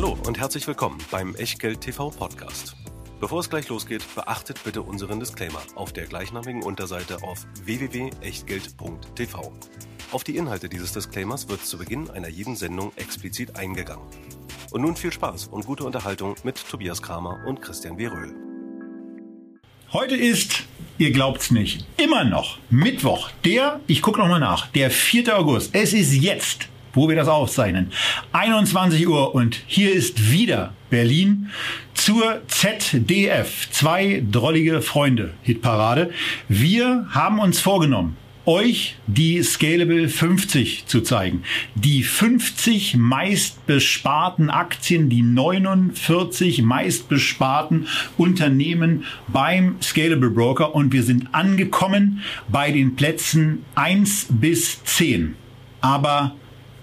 Hallo und herzlich willkommen beim Echtgeld TV Podcast. Bevor es gleich losgeht, beachtet bitte unseren Disclaimer auf der gleichnamigen Unterseite auf www.echtgeld.tv. Auf die Inhalte dieses Disclaimers wird zu Beginn einer jeden Sendung explizit eingegangen. Und nun viel Spaß und gute Unterhaltung mit Tobias Kramer und Christian W. Röhl. Heute ist, ihr glaubt's nicht, immer noch Mittwoch, der, ich gucke nochmal nach, der 4. August. Es ist jetzt, wo wir das aufzeichnen, 21 Uhr und hier ist wieder Berlin zur ZDF, zwei drollige Freunde Hitparade. Wir haben uns vorgenommen, euch die Scalable 50 zu zeigen. Die 50 meistbesparten Aktien, die 49 meistbesparten Unternehmen beim Scalable Broker und wir sind angekommen bei den Plätzen 1 bis 10. Aber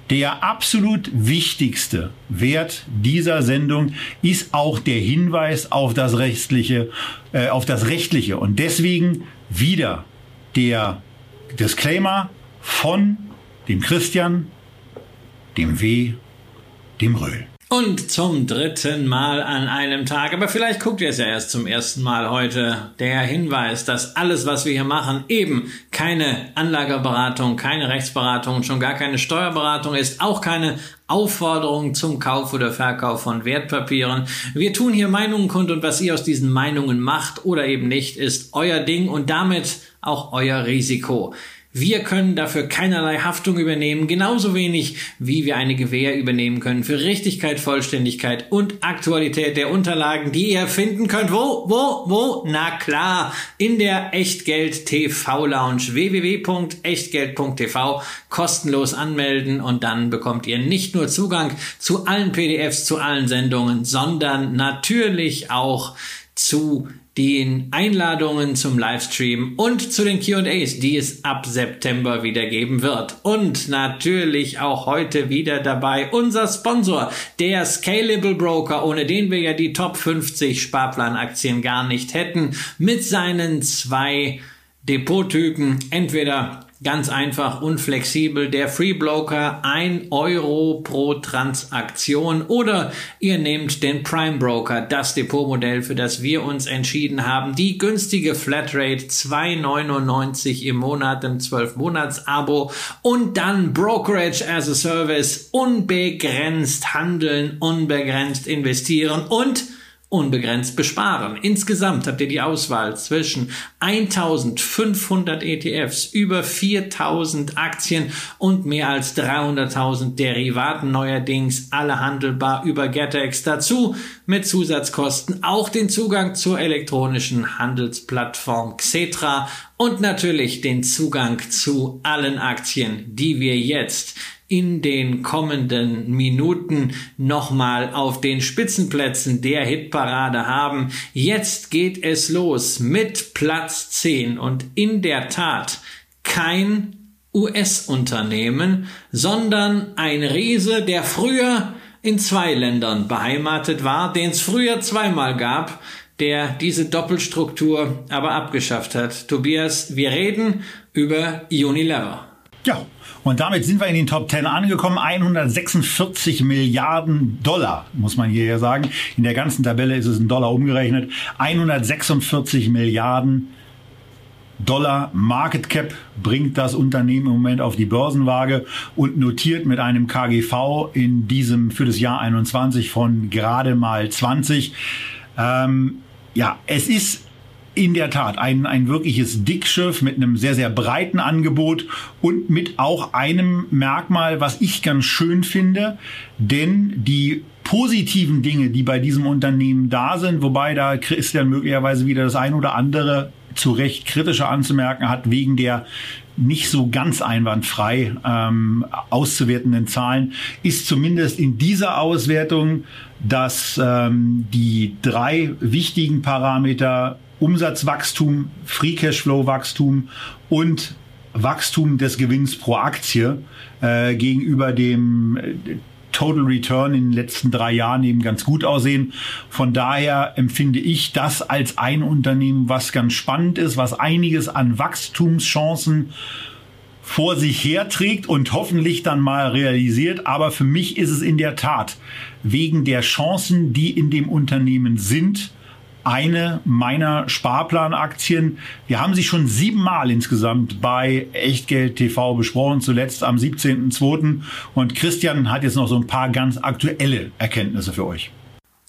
der absolut wichtigste Wert dieser Sendung ist auch der Hinweis auf das rechtliche, äh, auf das rechtliche und deswegen wieder der Disclaimer von dem Christian, dem W, dem Röhl. Und zum dritten Mal an einem Tag, aber vielleicht guckt ihr es ja erst zum ersten Mal heute, der Hinweis, dass alles, was wir hier machen, eben keine Anlageberatung, keine Rechtsberatung, schon gar keine Steuerberatung ist, auch keine Aufforderung zum Kauf oder Verkauf von Wertpapieren. Wir tun hier Meinungen kund und was ihr aus diesen Meinungen macht oder eben nicht, ist euer Ding und damit auch euer Risiko. Wir können dafür keinerlei Haftung übernehmen, genauso wenig wie wir eine Gewähr übernehmen können für Richtigkeit, Vollständigkeit und Aktualität der Unterlagen, die ihr finden könnt. Wo, wo, wo? Na klar, in der Echtgeld TV Lounge www.echtgeld.tv kostenlos anmelden und dann bekommt ihr nicht nur Zugang zu allen PDFs, zu allen Sendungen, sondern natürlich auch zu den Einladungen zum Livestream und zu den QAs, die es ab September wieder geben wird. Und natürlich auch heute wieder dabei unser Sponsor, der Scalable Broker, ohne den wir ja die Top 50 Sparplanaktien gar nicht hätten, mit seinen zwei Depottypen, entweder Ganz einfach und flexibel. Der Free Broker 1 Euro pro Transaktion oder ihr nehmt den Prime Broker, das Depotmodell, für das wir uns entschieden haben. Die günstige Flatrate 2,99 im Monat im 12 Monats Abo und dann Brokerage as a Service unbegrenzt handeln, unbegrenzt investieren und unbegrenzt besparen. Insgesamt habt ihr die Auswahl zwischen 1500 ETFs, über 4000 Aktien und mehr als 300.000 Derivaten neuerdings, alle handelbar über GetEx. Dazu mit Zusatzkosten auch den Zugang zur elektronischen Handelsplattform Xetra und natürlich den Zugang zu allen Aktien, die wir jetzt in den kommenden Minuten nochmal auf den Spitzenplätzen der Hitparade haben. Jetzt geht es los mit Platz 10 und in der Tat kein US-Unternehmen, sondern ein Riese, der früher in zwei Ländern beheimatet war, den es früher zweimal gab, der diese Doppelstruktur aber abgeschafft hat. Tobias, wir reden über Unilever. Ja, und damit sind wir in den Top 10 angekommen. 146 Milliarden Dollar, muss man hier ja sagen. In der ganzen Tabelle ist es in Dollar umgerechnet. 146 Milliarden Dollar Market Cap bringt das Unternehmen im Moment auf die Börsenwaage und notiert mit einem KGV in diesem für das Jahr 21 von gerade mal 20. Ähm, ja, es ist in der Tat ein, ein wirkliches Dickschiff mit einem sehr, sehr breiten Angebot und mit auch einem Merkmal, was ich ganz schön finde, denn die positiven Dinge, die bei diesem Unternehmen da sind, wobei da Christian möglicherweise wieder das ein oder andere zu Recht kritischer anzumerken hat, wegen der nicht so ganz einwandfrei ähm, auszuwertenden Zahlen, ist zumindest in dieser Auswertung, dass ähm, die drei wichtigen Parameter Umsatzwachstum, Free Cashflow Wachstum und Wachstum des Gewinns pro Aktie äh, gegenüber dem äh, Total Return in den letzten drei Jahren eben ganz gut aussehen. Von daher empfinde ich das als ein Unternehmen, was ganz spannend ist, was einiges an Wachstumschancen vor sich herträgt und hoffentlich dann mal realisiert. Aber für mich ist es in der Tat wegen der Chancen, die in dem Unternehmen sind, eine meiner Sparplanaktien. Wir haben sie schon siebenmal insgesamt bei Echtgeld TV besprochen, zuletzt am 17.02. Und Christian hat jetzt noch so ein paar ganz aktuelle Erkenntnisse für euch.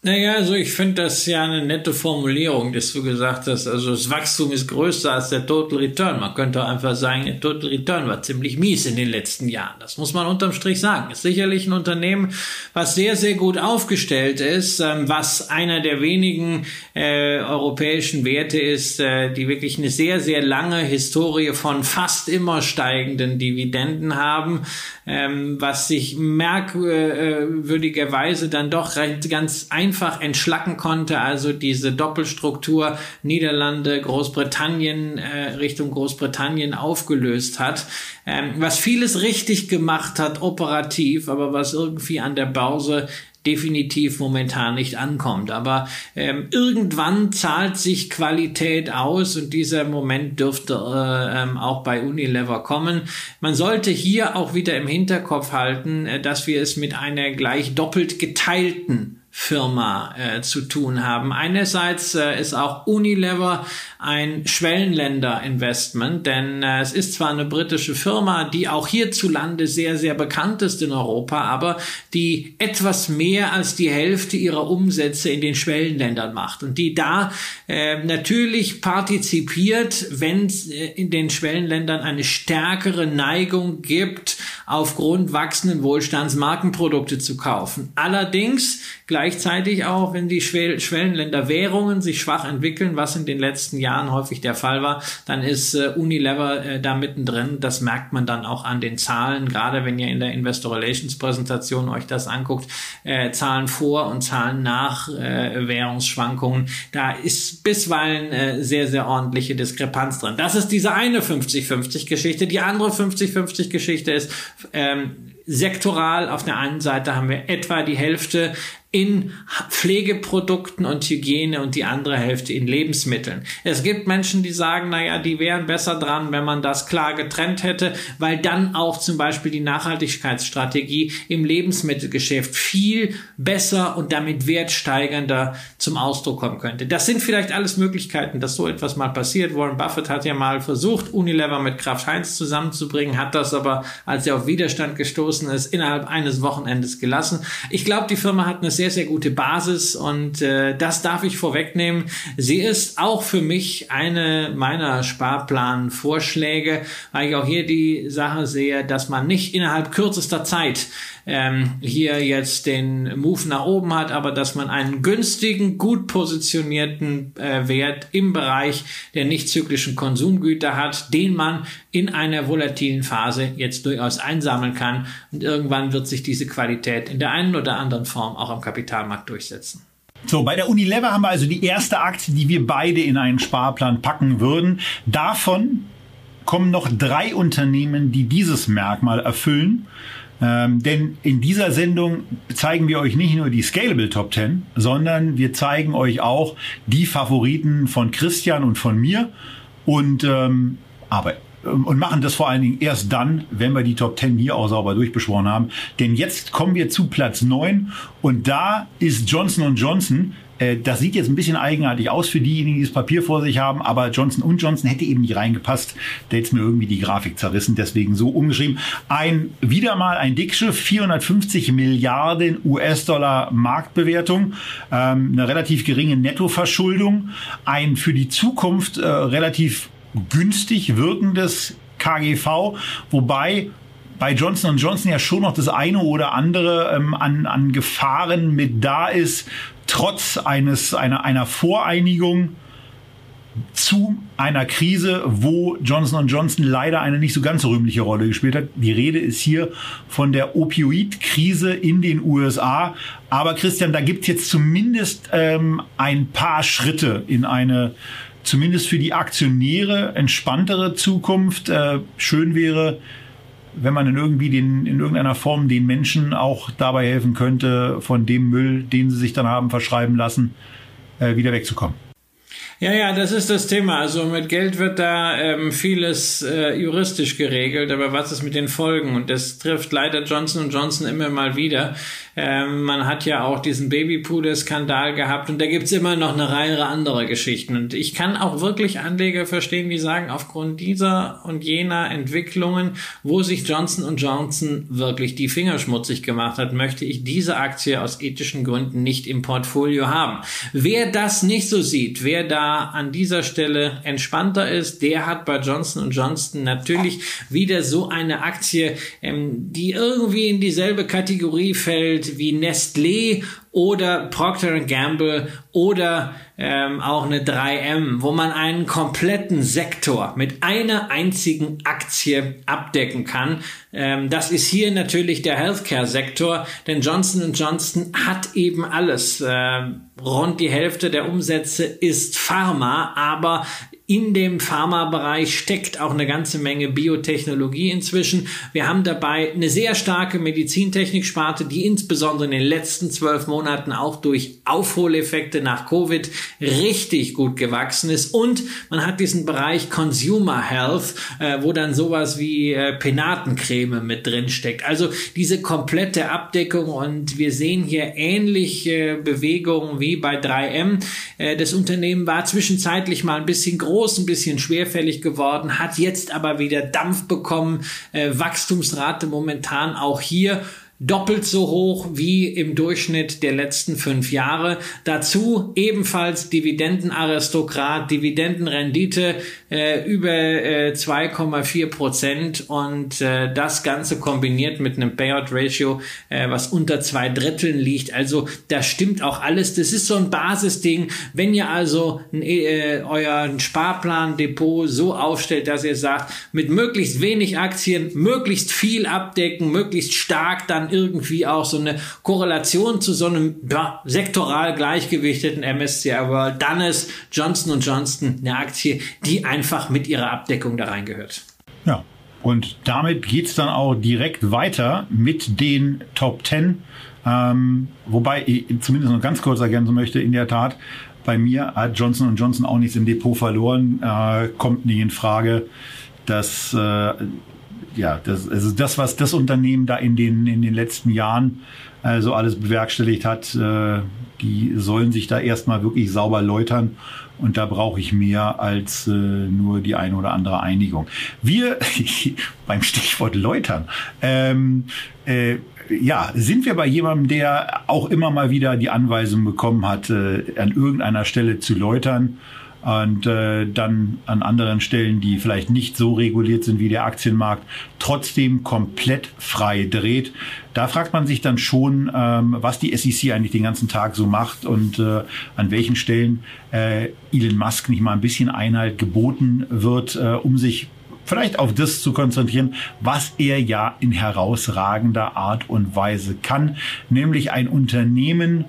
Naja, also ich finde das ja eine nette Formulierung, dass du gesagt hast, also das Wachstum ist größer als der Total Return. Man könnte einfach sagen, der Total Return war ziemlich mies in den letzten Jahren. Das muss man unterm Strich sagen. Ist sicherlich ein Unternehmen, was sehr, sehr gut aufgestellt ist, ähm, was einer der wenigen äh, europäischen Werte ist, äh, die wirklich eine sehr, sehr lange Historie von fast immer steigenden Dividenden haben, ähm, was sich merkwürdigerweise dann doch ganz einfach einfach entschlacken konnte, also diese Doppelstruktur Niederlande, Großbritannien äh, Richtung Großbritannien aufgelöst hat, ähm, was vieles richtig gemacht hat operativ, aber was irgendwie an der Börse definitiv momentan nicht ankommt. Aber ähm, irgendwann zahlt sich Qualität aus und dieser Moment dürfte äh, ähm, auch bei Unilever kommen. Man sollte hier auch wieder im Hinterkopf halten, äh, dass wir es mit einer gleich doppelt geteilten Firma äh, zu tun haben. Einerseits äh, ist auch Unilever ein Schwellenländer-Investment, denn äh, es ist zwar eine britische Firma, die auch hierzulande sehr, sehr bekannt ist in Europa, aber die etwas mehr als die Hälfte ihrer Umsätze in den Schwellenländern macht und die da äh, natürlich partizipiert, wenn es äh, in den Schwellenländern eine stärkere Neigung gibt, aufgrund wachsenden Wohlstands Markenprodukte zu kaufen. Allerdings gleichzeitig auch, wenn die Schwellenländer Währungen sich schwach entwickeln, was in den letzten Jahren häufig der Fall war, dann ist äh, Unilever äh, da mittendrin. Das merkt man dann auch an den Zahlen, gerade wenn ihr in der Investor Relations Präsentation euch das anguckt, äh, Zahlen vor und Zahlen nach äh, Währungsschwankungen. Da ist bisweilen äh, sehr, sehr ordentliche Diskrepanz drin. Das ist diese eine 50-50 Geschichte. Die andere 50-50 Geschichte ist, ähm, sektoral. Auf der einen Seite haben wir etwa die Hälfte in Pflegeprodukten und Hygiene und die andere Hälfte in Lebensmitteln. Es gibt Menschen, die sagen, naja, die wären besser dran, wenn man das klar getrennt hätte, weil dann auch zum Beispiel die Nachhaltigkeitsstrategie im Lebensmittelgeschäft viel besser und damit wertsteigernder zum Ausdruck kommen könnte. Das sind vielleicht alles Möglichkeiten, dass so etwas mal passiert. Warren Buffett hat ja mal versucht, Unilever mit Kraft Heinz zusammenzubringen, hat das aber, als er auf Widerstand gestoßen ist, innerhalb eines Wochenendes gelassen. Ich glaube, die Firma hat eine sehr, sehr gute Basis und äh, das darf ich vorwegnehmen. Sie ist auch für mich eine meiner Sparplanvorschläge, weil ich auch hier die Sache sehe, dass man nicht innerhalb kürzester Zeit ähm, hier jetzt den Move nach oben hat, aber dass man einen günstigen, gut positionierten äh, Wert im Bereich der nicht zyklischen Konsumgüter hat, den man in einer volatilen Phase jetzt durchaus einsammeln kann und irgendwann wird sich diese Qualität in der einen oder anderen Form auch am Kapitalmarkt durchsetzen. So, bei der Unilever haben wir also die erste Aktie, die wir beide in einen Sparplan packen würden. Davon kommen noch drei Unternehmen, die dieses Merkmal erfüllen. Ähm, denn in dieser Sendung zeigen wir euch nicht nur die Scalable Top 10, sondern wir zeigen euch auch die Favoriten von Christian und von mir. Und ähm, aber und machen das vor allen Dingen erst dann, wenn wir die Top 10 hier auch sauber durchbeschworen haben. Denn jetzt kommen wir zu Platz 9 und da ist Johnson Johnson äh, das sieht jetzt ein bisschen eigenartig aus für diejenigen, die das Papier vor sich haben, aber Johnson Johnson hätte eben nicht reingepasst. Da hätte mir irgendwie die Grafik zerrissen, deswegen so umgeschrieben. Ein, wieder mal ein Dickschiff, 450 Milliarden US-Dollar Marktbewertung, ähm, eine relativ geringe Nettoverschuldung, ein für die Zukunft äh, relativ günstig wirkendes KGV, wobei bei Johnson Johnson ja schon noch das eine oder andere ähm, an, an Gefahren mit da ist, trotz eines, einer, einer Voreinigung zu einer Krise, wo Johnson Johnson leider eine nicht so ganz rühmliche Rolle gespielt hat. Die Rede ist hier von der Opioid-Krise in den USA. Aber Christian, da gibt es jetzt zumindest ähm, ein paar Schritte in eine zumindest für die Aktionäre entspanntere Zukunft. Äh, schön wäre, wenn man in irgendwie den, in irgendeiner Form den Menschen auch dabei helfen könnte, von dem Müll, den sie sich dann haben verschreiben lassen, äh, wieder wegzukommen. Ja, ja, das ist das Thema. Also mit Geld wird da ähm, vieles äh, juristisch geregelt, aber was ist mit den Folgen? Und das trifft leider Johnson Johnson immer mal wieder. Ähm, man hat ja auch diesen Babypuder-Skandal gehabt und da gibt's immer noch eine Reihe anderer Geschichten. Und ich kann auch wirklich Anleger verstehen, die sagen, aufgrund dieser und jener Entwicklungen, wo sich Johnson Johnson wirklich die Finger schmutzig gemacht hat, möchte ich diese Aktie aus ethischen Gründen nicht im Portfolio haben. Wer das nicht so sieht, wer da an dieser Stelle entspannter ist, der hat bei Johnson Johnson natürlich wieder so eine Aktie, ähm, die irgendwie in dieselbe Kategorie fällt, wie Nestlé oder Procter Gamble oder ähm, auch eine 3M, wo man einen kompletten Sektor mit einer einzigen Aktie abdecken kann. Ähm, das ist hier natürlich der Healthcare-Sektor, denn Johnson Johnson hat eben alles. Ähm, rund die Hälfte der Umsätze ist Pharma, aber in dem Pharmabereich steckt auch eine ganze Menge Biotechnologie inzwischen. Wir haben dabei eine sehr starke Medizintechnik-Sparte, die insbesondere in den letzten zwölf Monaten auch durch Aufholeffekte nach Covid richtig gut gewachsen ist. Und man hat diesen Bereich Consumer Health, äh, wo dann sowas wie äh, Penatencreme mit drin steckt. Also diese komplette Abdeckung und wir sehen hier ähnliche Bewegungen wie bei 3M. Äh, das Unternehmen war zwischenzeitlich mal ein bisschen groß groß, ein bisschen schwerfällig geworden, hat jetzt aber wieder Dampf bekommen. Äh, Wachstumsrate momentan auch hier doppelt so hoch wie im Durchschnitt der letzten fünf Jahre. Dazu ebenfalls Dividendenaristokrat, Dividendenrendite äh, über äh, 2,4 Prozent und äh, das Ganze kombiniert mit einem Payout Ratio, äh, was unter zwei Dritteln liegt. Also da stimmt auch alles. Das ist so ein Basisding. Wenn ihr also äh, euren Sparplan Depot so aufstellt, dass ihr sagt, mit möglichst wenig Aktien, möglichst viel abdecken, möglichst stark dann irgendwie auch so eine Korrelation zu so einem ja, sektoral gleichgewichteten MSCI World, dann ist Johnson Johnson eine Aktie, die einfach mit ihrer Abdeckung da reingehört. Ja, und damit geht es dann auch direkt weiter mit den Top 10. Ähm, wobei ich zumindest noch ganz kurz ergänzen möchte, in der Tat, bei mir hat Johnson Johnson auch nichts im Depot verloren, äh, kommt nicht in Frage, dass äh, ja, das, also das, was das Unternehmen da in den, in den letzten Jahren äh, so alles bewerkstelligt hat, äh, die sollen sich da erstmal wirklich sauber läutern. Und da brauche ich mehr als äh, nur die eine oder andere Einigung. Wir, beim Stichwort läutern, ähm, äh, ja, sind wir bei jemandem, der auch immer mal wieder die Anweisung bekommen hat, äh, an irgendeiner Stelle zu läutern und äh, dann an anderen Stellen, die vielleicht nicht so reguliert sind wie der Aktienmarkt, trotzdem komplett frei dreht. Da fragt man sich dann schon, ähm, was die SEC eigentlich den ganzen Tag so macht und äh, an welchen Stellen äh, Elon Musk nicht mal ein bisschen Einhalt geboten wird, äh, um sich vielleicht auf das zu konzentrieren, was er ja in herausragender Art und Weise kann, nämlich ein Unternehmen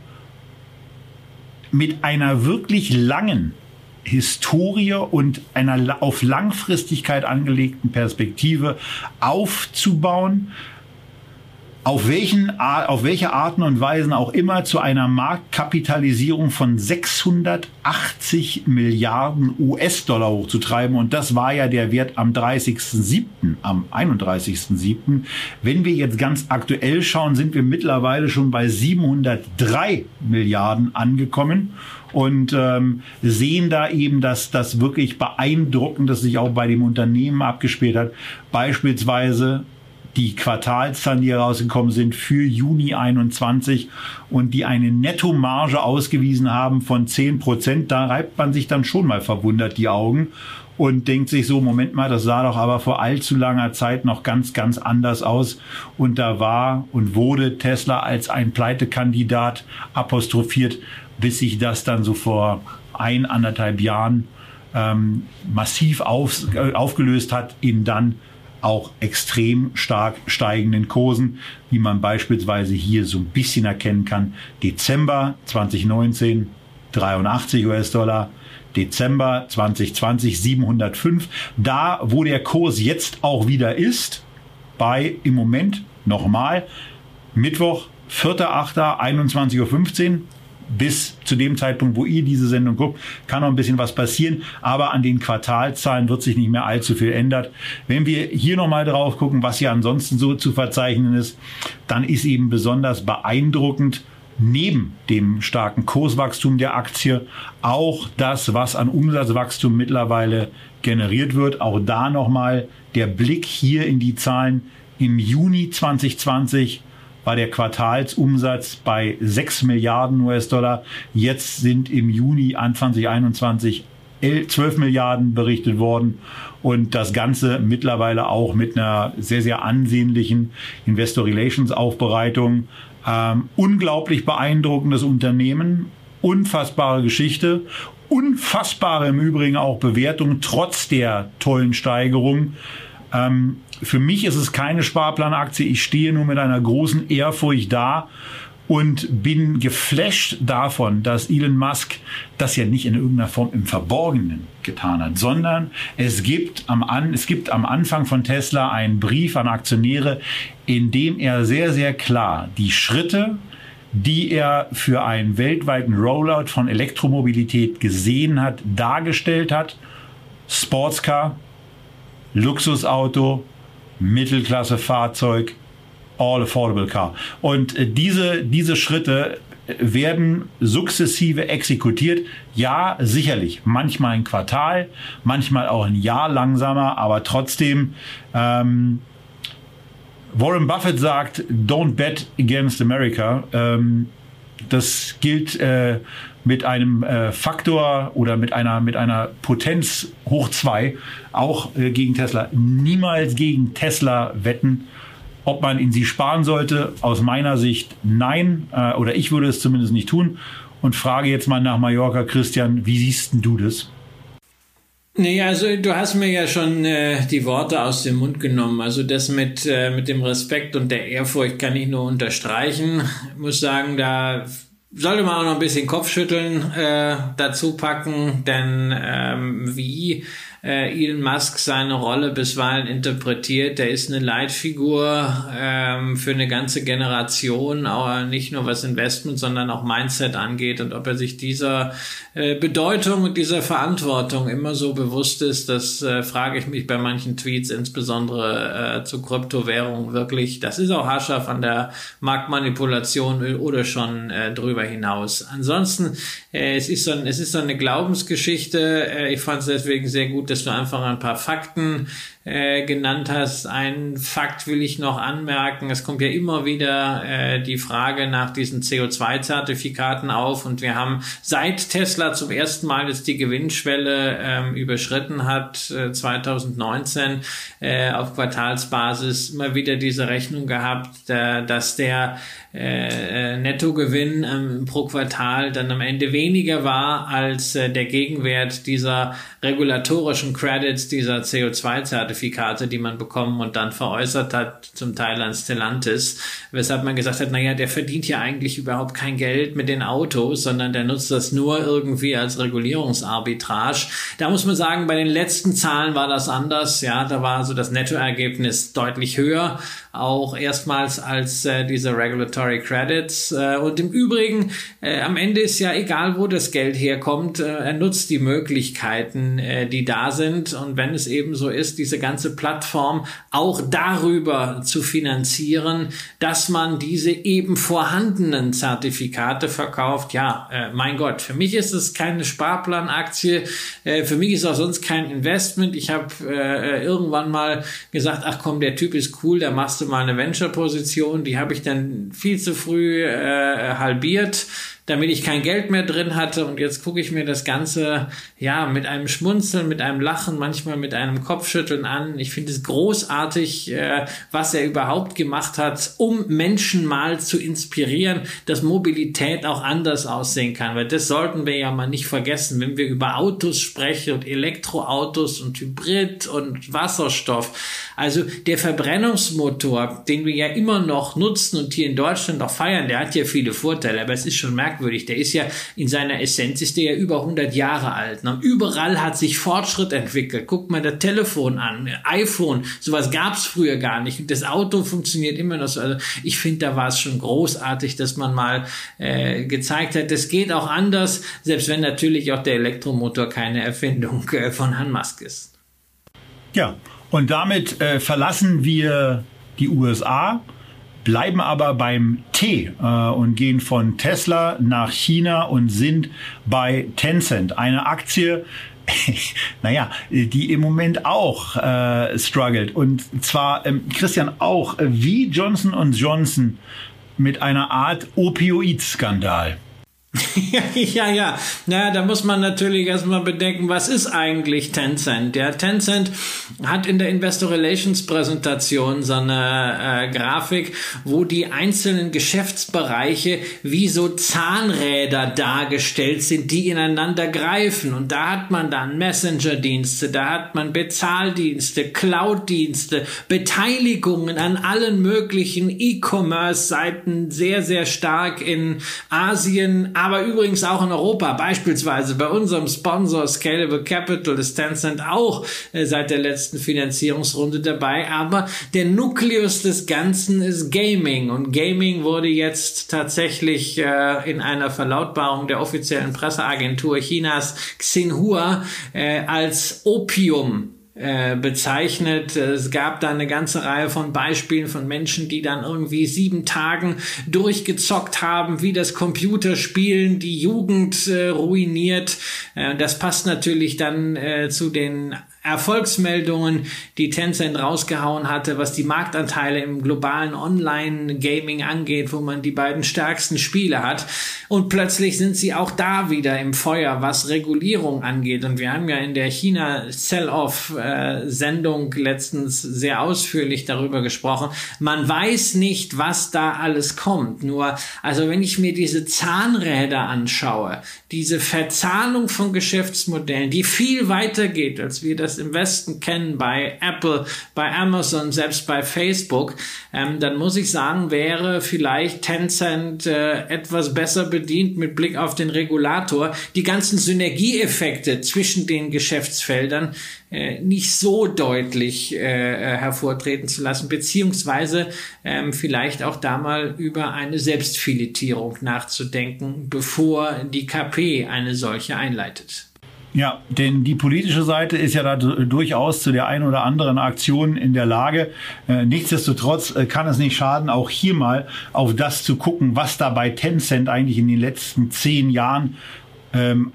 mit einer wirklich langen Historie und einer auf Langfristigkeit angelegten Perspektive aufzubauen, auf, welchen, auf welche Arten und Weisen auch immer zu einer Marktkapitalisierung von 680 Milliarden US-Dollar hochzutreiben. Und das war ja der Wert am 30.07., am 31.07. Wenn wir jetzt ganz aktuell schauen, sind wir mittlerweile schon bei 703 Milliarden angekommen und ähm, sehen da eben, dass das wirklich beeindruckend, das sich auch bei dem Unternehmen abgespielt hat. Beispielsweise die Quartalszahlen, die herausgekommen sind für Juni 21 und die eine Nettomarge ausgewiesen haben von 10 Prozent, da reibt man sich dann schon mal verwundert die Augen und denkt sich so, Moment mal, das sah doch aber vor allzu langer Zeit noch ganz, ganz anders aus. Und da war und wurde Tesla als ein Pleitekandidat apostrophiert, bis sich das dann so vor ein, anderthalb Jahren ähm, massiv auf, äh, aufgelöst hat in dann auch extrem stark steigenden Kursen, wie man beispielsweise hier so ein bisschen erkennen kann. Dezember 2019 83 US-Dollar, Dezember 2020 705. Da, wo der Kurs jetzt auch wieder ist, bei im Moment nochmal Mittwoch 4.8. 21.15 Uhr bis zu dem Zeitpunkt, wo ihr diese Sendung guckt, kann noch ein bisschen was passieren, aber an den Quartalzahlen wird sich nicht mehr allzu viel ändern. Wenn wir hier nochmal drauf gucken, was hier ansonsten so zu verzeichnen ist, dann ist eben besonders beeindruckend, neben dem starken Kurswachstum der Aktie auch das, was an Umsatzwachstum mittlerweile generiert wird. Auch da nochmal der Blick hier in die Zahlen. Im Juni 2020 war der Quartalsumsatz bei 6 Milliarden US-Dollar. Jetzt sind im Juni an 2021 12 Milliarden berichtet worden und das Ganze mittlerweile auch mit einer sehr, sehr ansehnlichen Investor Relations Aufbereitung. Ähm, unglaublich beeindruckendes Unternehmen, unfassbare Geschichte, unfassbare im Übrigen auch Bewertung trotz der tollen Steigerung. Ähm, für mich ist es keine Sparplanaktie. Ich stehe nur mit einer großen Ehrfurcht da und bin geflasht davon, dass Elon Musk das ja nicht in irgendeiner Form im Verborgenen getan hat, sondern es gibt am, an, es gibt am Anfang von Tesla einen Brief an Aktionäre, in dem er sehr, sehr klar die Schritte, die er für einen weltweiten Rollout von Elektromobilität gesehen hat, dargestellt hat. Sportscar, Luxusauto, Mittelklasse-Fahrzeug, All Affordable Car. Und äh, diese, diese Schritte werden sukzessive exekutiert. Ja, sicherlich. Manchmal ein Quartal, manchmal auch ein Jahr langsamer, aber trotzdem. Ähm, Warren Buffett sagt, don't bet against America. Ähm, das gilt äh, mit einem äh, Faktor oder mit einer, mit einer Potenz hoch zwei auch äh, gegen Tesla. Niemals gegen Tesla wetten. Ob man in sie sparen sollte, aus meiner Sicht nein, äh, oder ich würde es zumindest nicht tun. Und frage jetzt mal nach Mallorca, Christian, wie siehst du das? Nee, also du hast mir ja schon äh, die Worte aus dem Mund genommen. Also das mit, äh, mit dem Respekt und der Ehrfurcht kann ich nur unterstreichen. Ich muss sagen, da sollte man auch noch ein bisschen Kopfschütteln äh, dazu packen, denn ähm, wie äh, Elon Musk seine Rolle bisweilen interpretiert. Der ist eine Leitfigur ähm, für eine ganze Generation, aber nicht nur was Investment, sondern auch Mindset angeht. Und ob er sich dieser äh, Bedeutung und dieser Verantwortung immer so bewusst ist, das äh, frage ich mich bei manchen Tweets, insbesondere äh, zu Kryptowährungen wirklich. Das ist auch haarscharf an der Marktmanipulation oder schon äh, drüber hinaus. Ansonsten, äh, es, ist so ein, es ist so eine Glaubensgeschichte. Äh, ich fand es deswegen sehr gut, dass du einfach ein paar Fakten äh, genannt hast. Ein Fakt will ich noch anmerken. Es kommt ja immer wieder äh, die Frage nach diesen CO2-Zertifikaten auf und wir haben seit Tesla zum ersten Mal jetzt die Gewinnschwelle ähm, überschritten hat, äh, 2019 äh, auf Quartalsbasis immer wieder diese Rechnung gehabt, äh, dass der äh, äh, Nettogewinn ähm, pro Quartal dann am Ende weniger war als äh, der Gegenwert dieser regulatorischen Credits, dieser CO2-Zertifikate, die man bekommen und dann veräußert hat, zum Teil an Stellantis, weshalb man gesagt hat, naja, der verdient ja eigentlich überhaupt kein Geld mit den Autos, sondern der nutzt das nur irgendwie als Regulierungsarbitrage. Da muss man sagen, bei den letzten Zahlen war das anders, ja, da war so das Nettoergebnis deutlich höher, auch erstmals als äh, diese Regulatory Credits. Äh, und im Übrigen, äh, am Ende ist ja egal, wo das Geld herkommt, äh, er nutzt die Möglichkeiten, äh, die da sind. Und wenn es eben so ist, diese ganze Plattform auch darüber zu finanzieren, dass man diese eben vorhandenen Zertifikate verkauft, ja, äh, mein Gott, für mich ist es keine Sparplanaktie, für mich ist auch sonst kein Investment. Ich habe irgendwann mal gesagt, ach komm, der Typ ist cool, da machst du mal eine Venture-Position, die habe ich dann viel zu früh äh, halbiert damit ich kein Geld mehr drin hatte. Und jetzt gucke ich mir das Ganze ja mit einem Schmunzeln, mit einem Lachen, manchmal mit einem Kopfschütteln an. Ich finde es großartig, äh, was er überhaupt gemacht hat, um Menschen mal zu inspirieren, dass Mobilität auch anders aussehen kann. Weil das sollten wir ja mal nicht vergessen, wenn wir über Autos sprechen und Elektroautos und Hybrid und Wasserstoff. Also der Verbrennungsmotor, den wir ja immer noch nutzen und hier in Deutschland auch feiern, der hat ja viele Vorteile, aber es ist schon merkwürdig merkwürdig. Der ist ja in seiner Essenz ist der ja über 100 Jahre alt. Ne? Überall hat sich Fortschritt entwickelt. Guckt mal das Telefon an, iPhone, sowas gab's früher gar nicht. Das Auto funktioniert immer noch so. Also ich finde, da war es schon großartig, dass man mal äh, gezeigt hat, das geht auch anders, selbst wenn natürlich auch der Elektromotor keine Erfindung äh, von Han Musk ist. Ja, und damit äh, verlassen wir die USA, bleiben aber beim T äh, und gehen von Tesla nach China und sind bei Tencent, eine Aktie, naja, die im Moment auch äh, struggelt. Und zwar, ähm, Christian, auch äh, wie Johnson Johnson mit einer Art Opioid-Skandal. ja, ja. Na, da muss man natürlich erstmal bedenken, was ist eigentlich Tencent? Ja, Tencent hat in der Investor Relations Präsentation so eine äh, Grafik, wo die einzelnen Geschäftsbereiche wie so Zahnräder dargestellt sind, die ineinander greifen. Und da hat man dann Messenger-Dienste, da hat man Bezahldienste, Cloud-Dienste, Beteiligungen an allen möglichen E-Commerce-Seiten sehr, sehr stark in Asien, aber übrigens auch in Europa, beispielsweise bei unserem Sponsor Scalable Capital ist Tencent auch äh, seit der letzten Finanzierungsrunde dabei, aber der Nukleus des Ganzen ist Gaming. Und Gaming wurde jetzt tatsächlich äh, in einer Verlautbarung der offiziellen Presseagentur Chinas Xinhua äh, als Opium bezeichnet. Es gab da eine ganze Reihe von Beispielen von Menschen, die dann irgendwie sieben Tagen durchgezockt haben, wie das Computerspielen die Jugend äh, ruiniert. Äh, das passt natürlich dann äh, zu den Erfolgsmeldungen, die Tencent rausgehauen hatte, was die Marktanteile im globalen Online-Gaming angeht, wo man die beiden stärksten Spiele hat. Und plötzlich sind sie auch da wieder im Feuer, was Regulierung angeht. Und wir haben ja in der China Sell-Off-Sendung letztens sehr ausführlich darüber gesprochen. Man weiß nicht, was da alles kommt. Nur, also wenn ich mir diese Zahnräder anschaue, diese Verzahnung von Geschäftsmodellen, die viel weiter geht, als wir das im Westen kennen, bei Apple, bei Amazon, selbst bei Facebook, ähm, dann muss ich sagen, wäre vielleicht Tencent äh, etwas besser bedient mit Blick auf den Regulator, die ganzen Synergieeffekte zwischen den Geschäftsfeldern äh, nicht so deutlich äh, äh hervortreten zu lassen, beziehungsweise ähm, vielleicht auch da mal über eine Selbstfiletierung nachzudenken, bevor die KP eine solche einleitet. Ja, denn die politische Seite ist ja da durchaus zu der einen oder anderen Aktion in der Lage. Äh, nichtsdestotrotz äh, kann es nicht schaden, auch hier mal auf das zu gucken, was da bei Tencent eigentlich in den letzten zehn Jahren ähm,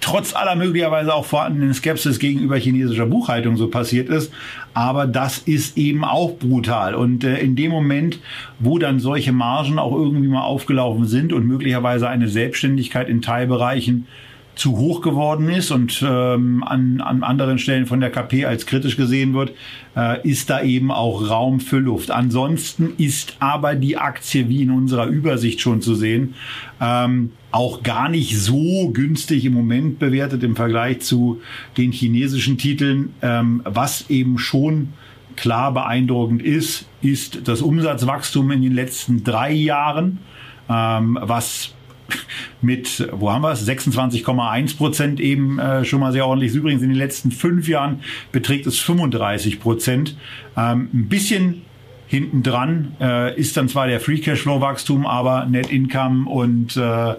trotz aller möglicherweise auch vorhandenen Skepsis gegenüber chinesischer Buchhaltung so passiert ist. Aber das ist eben auch brutal. Und äh, in dem Moment, wo dann solche Margen auch irgendwie mal aufgelaufen sind und möglicherweise eine Selbstständigkeit in Teilbereichen zu hoch geworden ist und ähm, an, an anderen Stellen von der KP als kritisch gesehen wird, äh, ist da eben auch Raum für Luft. Ansonsten ist aber die Aktie, wie in unserer Übersicht schon zu sehen, ähm, auch gar nicht so günstig im Moment bewertet im Vergleich zu den chinesischen Titeln, ähm, was eben schon klar beeindruckend ist, ist das Umsatzwachstum in den letzten drei Jahren, ähm, was mit, wo haben wir es, 26,1 Prozent eben äh, schon mal sehr ordentlich. Übrigens in den letzten fünf Jahren beträgt es 35 Prozent. Ähm, ein bisschen hinten dran äh, ist dann zwar der Free Cashflow Wachstum, aber Net Income und äh,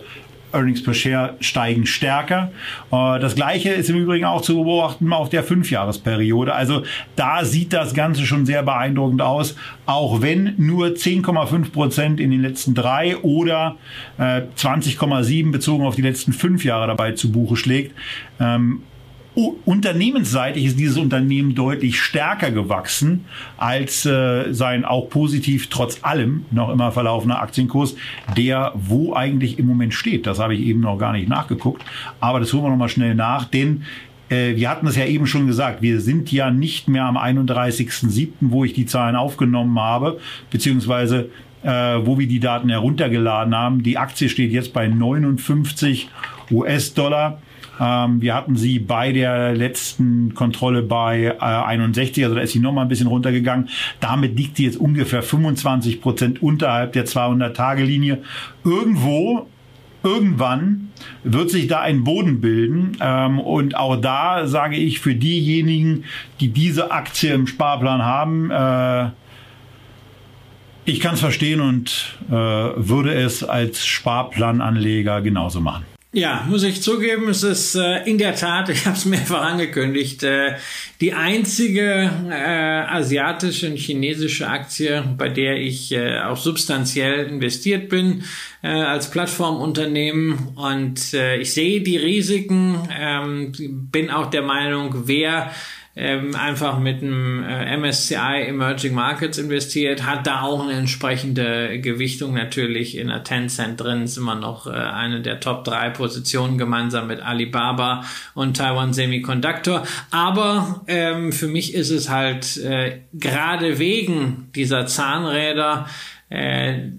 Earnings per Share steigen stärker. Äh, das gleiche ist im Übrigen auch zu beobachten auf der Fünfjahresperiode. Also da sieht das Ganze schon sehr beeindruckend aus, auch wenn nur 10,5 Prozent in den letzten drei oder 20,7 äh, bezogen auf die letzten fünf Jahre dabei zu Buche schlägt. Unternehmensseitig ist dieses Unternehmen deutlich stärker gewachsen als äh, sein auch positiv trotz allem noch immer verlaufender Aktienkurs, der wo eigentlich im Moment steht. Das habe ich eben noch gar nicht nachgeguckt, aber das holen wir noch mal schnell nach, denn äh, wir hatten es ja eben schon gesagt, wir sind ja nicht mehr am 31.07., wo ich die Zahlen aufgenommen habe, beziehungsweise äh, wo wir die Daten heruntergeladen haben. Die Aktie steht jetzt bei 59 US-Dollar. Ähm, wir hatten sie bei der letzten Kontrolle bei äh, 61, also da ist sie nochmal ein bisschen runtergegangen. Damit liegt sie jetzt ungefähr 25 Prozent unterhalb der 200-Tage-Linie. Irgendwo irgendwann wird sich da ein Boden bilden. Ähm, und auch da sage ich für diejenigen, die diese Aktie im Sparplan haben, äh, ich kann es verstehen und äh, würde es als Sparplananleger genauso machen. Ja, muss ich zugeben, es ist äh, in der Tat, ich habe es mehrfach angekündigt, äh, die einzige äh, asiatische und chinesische Aktie, bei der ich äh, auch substanziell investiert bin äh, als Plattformunternehmen. Und äh, ich sehe die Risiken, ähm, bin auch der Meinung, wer ähm, einfach mit einem äh, MSCI Emerging Markets investiert, hat da auch eine entsprechende Gewichtung natürlich in der Tencent drin, ist immer noch äh, eine der Top drei Positionen gemeinsam mit Alibaba und Taiwan Semiconductor. Aber ähm, für mich ist es halt äh, gerade wegen dieser Zahnräder äh,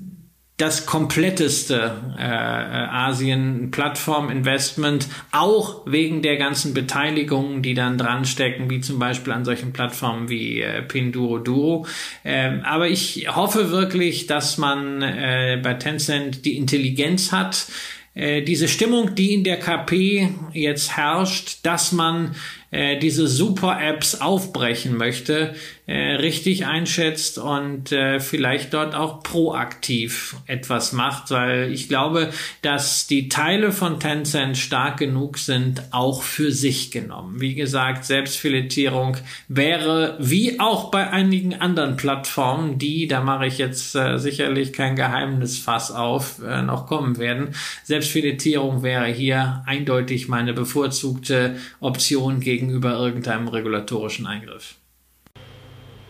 das kompletteste äh, Asien-Plattform-Investment, auch wegen der ganzen Beteiligungen, die dann dran stecken, wie zum Beispiel an solchen Plattformen wie äh, Pinduoduo. Ähm, aber ich hoffe wirklich, dass man äh, bei Tencent die Intelligenz hat, äh, diese Stimmung, die in der KP jetzt herrscht, dass man äh, diese Super-Apps aufbrechen möchte, äh, richtig einschätzt und äh, vielleicht dort auch proaktiv etwas macht, weil ich glaube, dass die Teile von Tencent stark genug sind, auch für sich genommen. Wie gesagt, Selbstfiletierung wäre wie auch bei einigen anderen Plattformen, die, da mache ich jetzt äh, sicherlich kein Geheimnisfass auf, äh, noch kommen werden. Selbstfiletierung wäre hier eindeutig meine bevorzugte Option gegenüber irgendeinem regulatorischen Eingriff.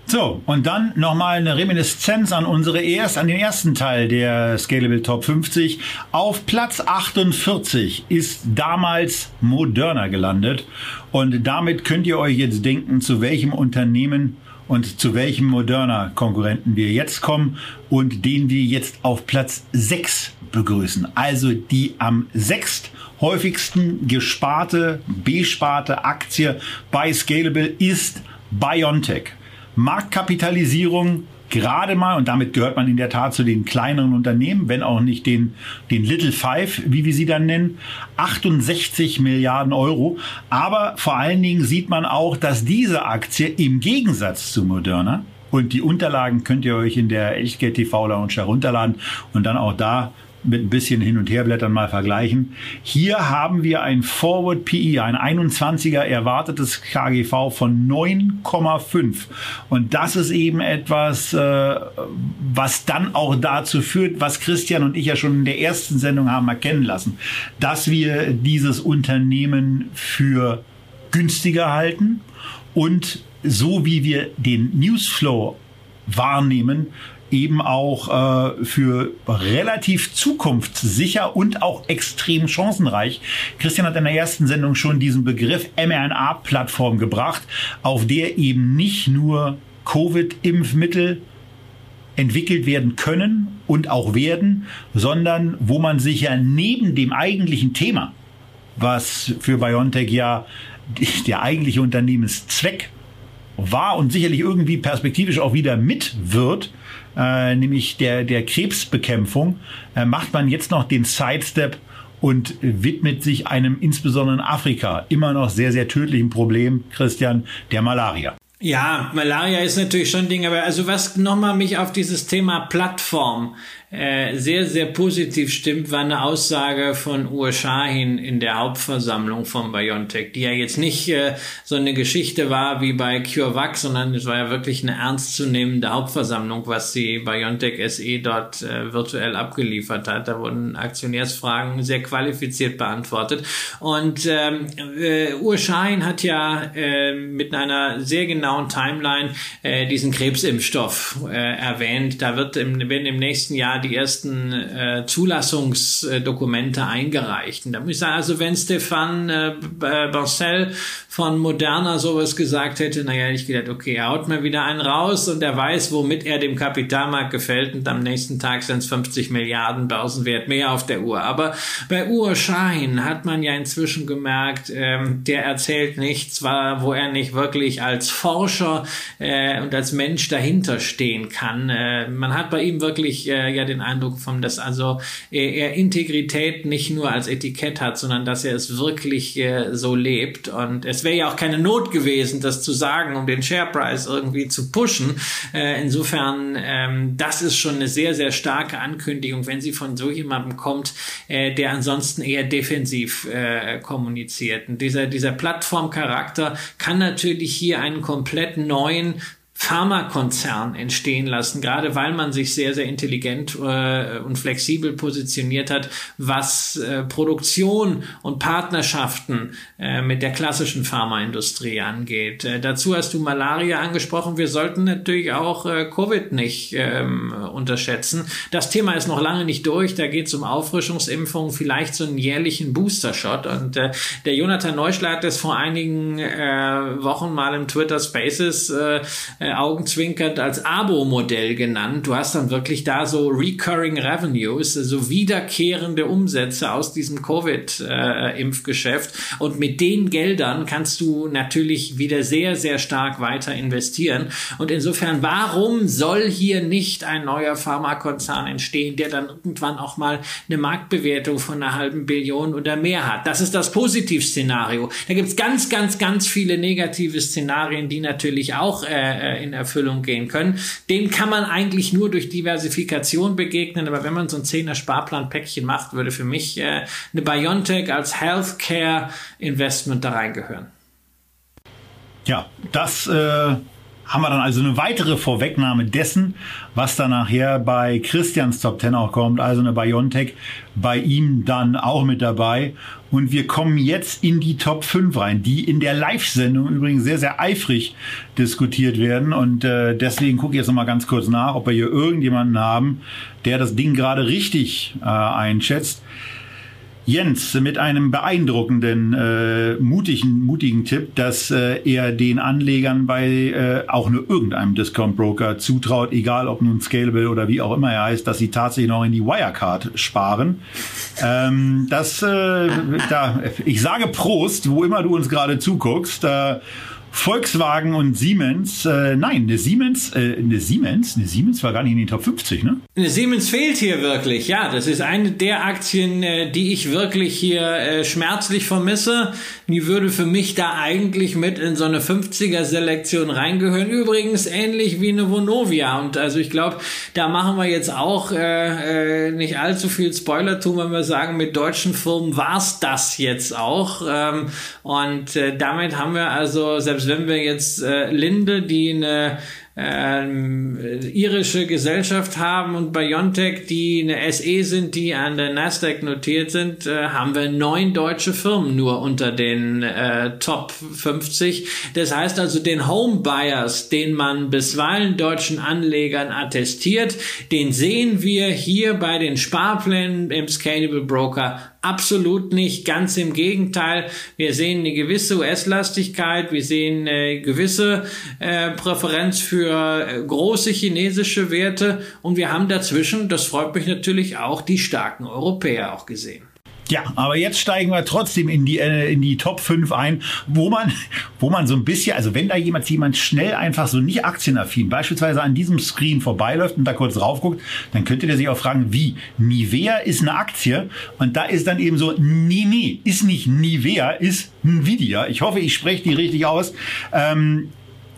So, und dann nochmal eine Reminiszenz an unsere erst, an den ersten Teil der Scalable Top 50. Auf Platz 48 ist damals Moderna gelandet. Und damit könnt ihr euch jetzt denken, zu welchem Unternehmen und zu welchem Moderna-Konkurrenten wir jetzt kommen und den wir jetzt auf Platz 6 begrüßen. Also die am sechst häufigsten gesparte, besparte Aktie bei Scalable ist BioNTech. Marktkapitalisierung gerade mal, und damit gehört man in der Tat zu den kleineren Unternehmen, wenn auch nicht den, den Little Five, wie wir sie dann nennen, 68 Milliarden Euro. Aber vor allen Dingen sieht man auch, dass diese Aktie im Gegensatz zu Moderna, und die Unterlagen könnt ihr euch in der Echtgeld TV Lounge herunterladen und dann auch da mit ein bisschen hin und herblättern mal vergleichen. Hier haben wir ein Forward PE, ein 21er erwartetes KGV von 9,5. Und das ist eben etwas, äh, was dann auch dazu führt, was Christian und ich ja schon in der ersten Sendung haben erkennen lassen, dass wir dieses Unternehmen für günstiger halten und so wie wir den Newsflow wahrnehmen, eben auch äh, für relativ zukunftssicher und auch extrem chancenreich. Christian hat in der ersten Sendung schon diesen Begriff mRNA-Plattform gebracht, auf der eben nicht nur Covid-Impfmittel entwickelt werden können und auch werden, sondern wo man sich ja neben dem eigentlichen Thema, was für BioNTech ja der eigentliche Unternehmenszweck war und sicherlich irgendwie perspektivisch auch wieder mit wird, äh, nämlich der, der Krebsbekämpfung, äh, macht man jetzt noch den Sidestep und widmet sich einem insbesondere in Afrika immer noch sehr, sehr tödlichen Problem, Christian, der Malaria. Ja, Malaria ist natürlich schon ein Ding, aber also was nochmal mich auf dieses Thema Plattform äh, sehr, sehr positiv stimmt, war eine Aussage von Uwe Shahin in der Hauptversammlung von BioNTech, die ja jetzt nicht äh, so eine Geschichte war wie bei CureVac, sondern es war ja wirklich eine ernstzunehmende Hauptversammlung, was die BioNTech SE dort äh, virtuell abgeliefert hat. Da wurden Aktionärsfragen sehr qualifiziert beantwortet. Und ähm, äh, Uwe Shahin hat ja äh, mit einer sehr genauen Timeline äh, diesen Krebsimpfstoff äh, erwähnt. Da wird im, werden im nächsten Jahr die ersten äh, Zulassungsdokumente eingereicht. Und da muss ich sagen, also wenn Stefan äh, Barcel von Moderna sowas gesagt hätte, naja, ich gedacht, okay, er haut mir wieder einen raus und er weiß, womit er dem Kapitalmarkt gefällt und am nächsten Tag sind es 50 Milliarden Börsenwert mehr auf der Uhr. Aber bei Uhr Schein hat man ja inzwischen gemerkt, ähm, der erzählt nichts, wo er nicht wirklich als Forscher äh, und als Mensch dahinter stehen kann. Äh, man hat bei ihm wirklich äh, ja den Eindruck von, dass also er, er Integrität nicht nur als Etikett hat, sondern dass er es wirklich äh, so lebt. Und es wäre ja auch keine Not gewesen, das zu sagen, um den Share Price irgendwie zu pushen. Äh, insofern, ähm, das ist schon eine sehr, sehr starke Ankündigung, wenn sie von so jemandem kommt, äh, der ansonsten eher defensiv äh, kommuniziert. Und dieser, dieser Plattformcharakter kann natürlich hier einen komplett neuen Pharmakonzern entstehen lassen, gerade weil man sich sehr, sehr intelligent äh, und flexibel positioniert hat, was äh, Produktion und Partnerschaften äh, mit der klassischen Pharmaindustrie angeht. Äh, dazu hast du Malaria angesprochen. Wir sollten natürlich auch äh, Covid nicht ähm, unterschätzen. Das Thema ist noch lange nicht durch. Da geht es um Auffrischungsimpfungen, vielleicht so einen jährlichen Booster-Shot. Und äh, der Jonathan Neuschler hat das vor einigen Wochen mal im Twitter Spaces äh, augenzwinkernd als Abo-Modell genannt. Du hast dann wirklich da so Recurring Revenues, so also wiederkehrende Umsätze aus diesem Covid-Impfgeschäft. Äh, und mit den Geldern kannst du natürlich wieder sehr, sehr stark weiter investieren. Und insofern, warum soll hier nicht ein neuer Pharmakonzern entstehen, der dann irgendwann auch mal eine Marktbewertung von einer halben Billion oder mehr hat? Das ist das Positivszenario. Da gibt es ganz, ganz, ganz viele negative Szenarien, die natürlich auch äh, in Erfüllung gehen können. Dem kann man eigentlich nur durch Diversifikation begegnen, aber wenn man so ein 10er Sparplan-Päckchen macht, würde für mich äh, eine Biontech als Healthcare Investment da reingehören. Ja, das äh haben wir dann also eine weitere Vorwegnahme dessen, was dann nachher bei Christians Top 10 auch kommt, also eine Biontech bei ihm dann auch mit dabei. Und wir kommen jetzt in die Top 5 rein, die in der Live-Sendung übrigens sehr, sehr eifrig diskutiert werden. Und äh, deswegen gucke ich jetzt nochmal ganz kurz nach, ob wir hier irgendjemanden haben, der das Ding gerade richtig äh, einschätzt. Jens mit einem beeindruckenden, äh, mutigen, mutigen Tipp, dass äh, er den Anlegern bei äh, auch nur irgendeinem Discount Broker zutraut, egal ob nun Scalable oder wie auch immer er heißt, dass sie tatsächlich noch in die Wirecard sparen. Ähm, das, äh, da, ich sage Prost, wo immer du uns gerade zuguckst. Äh, Volkswagen und Siemens, äh, nein, eine Siemens, äh, eine Siemens, eine Siemens war gar nicht in den Top 50, ne? Eine Siemens fehlt hier wirklich, ja. Das ist eine der Aktien, äh, die ich wirklich hier äh, schmerzlich vermisse. Die würde für mich da eigentlich mit in so eine 50er-Selektion reingehören. Übrigens ähnlich wie eine Vonovia. Und also ich glaube, da machen wir jetzt auch äh, äh, nicht allzu viel Spoiler tun, wenn wir sagen, mit deutschen Firmen war's das jetzt auch. Ähm, und damit haben wir also selbst wenn wir jetzt äh, Linde, die eine ähm, irische Gesellschaft haben und Biontech, die eine SE sind, die an der Nasdaq notiert sind, äh, haben wir neun deutsche Firmen nur unter den äh, Top 50. Das heißt also, den Homebuyers, den man bisweilen deutschen Anlegern attestiert, den sehen wir hier bei den Sparplänen im Scalable Broker Absolut nicht, ganz im Gegenteil. Wir sehen eine gewisse US-Lastigkeit, wir sehen eine gewisse äh, Präferenz für äh, große chinesische Werte und wir haben dazwischen, das freut mich natürlich auch, die starken Europäer auch gesehen. Ja, aber jetzt steigen wir trotzdem in die, äh, in die Top 5 ein, wo man, wo man so ein bisschen, also wenn da jemand, jemand schnell einfach so nicht aktienaffin beispielsweise an diesem Screen vorbeiläuft und da kurz drauf guckt, dann könnte der sich auch fragen, wie? Nivea ist eine Aktie und da ist dann eben so, nee, nee, ist nicht Nivea, ist Nvidia. Ich hoffe, ich spreche die richtig aus. Ähm,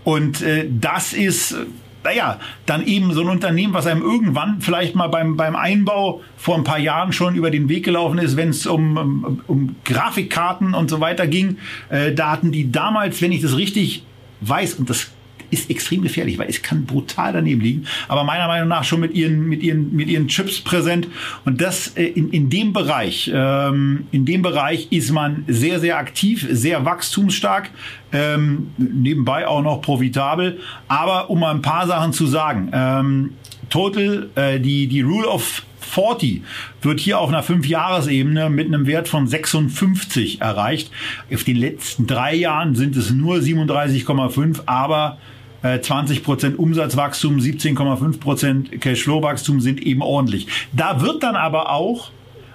und äh, das ist naja, dann eben so ein Unternehmen, was einem irgendwann vielleicht mal beim, beim Einbau vor ein paar Jahren schon über den Weg gelaufen ist, wenn es um, um, um Grafikkarten und so weiter ging. Äh, da hatten die damals, wenn ich das richtig weiß, und das ist extrem gefährlich, weil es kann brutal daneben liegen, aber meiner Meinung nach schon mit ihren, mit ihren, mit ihren Chips präsent. Und das äh, in, in dem Bereich, ähm, in dem Bereich ist man sehr, sehr aktiv, sehr wachstumsstark, ähm, nebenbei auch noch profitabel. Aber um mal ein paar Sachen zu sagen, ähm, Total, äh, die, die Rule of 40 wird hier auf einer 5-Jahres-Ebene mit einem Wert von 56 erreicht. Auf den letzten drei Jahren sind es nur 37,5, aber 20 Prozent Umsatzwachstum, 17,5 Prozent Cashflow-Wachstum sind eben ordentlich. Da wird dann aber auch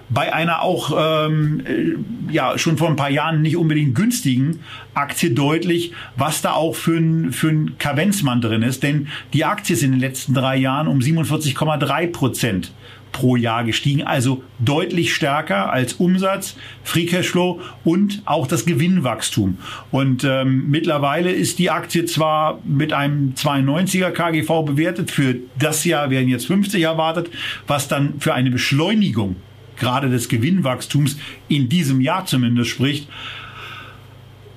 bei einer auch ähm, äh, ja schon vor ein paar Jahren nicht unbedingt günstigen Aktie deutlich, was da auch für ein, für ein Kavenzmann drin ist. Denn die Aktie ist in den letzten drei Jahren um 47,3 Prozent pro Jahr gestiegen, also deutlich stärker als Umsatz, Free Cashflow und auch das Gewinnwachstum. Und ähm, mittlerweile ist die Aktie zwar mit einem 92er KGV bewertet, für das Jahr werden jetzt 50 erwartet, was dann für eine Beschleunigung gerade des Gewinnwachstums in diesem Jahr zumindest spricht.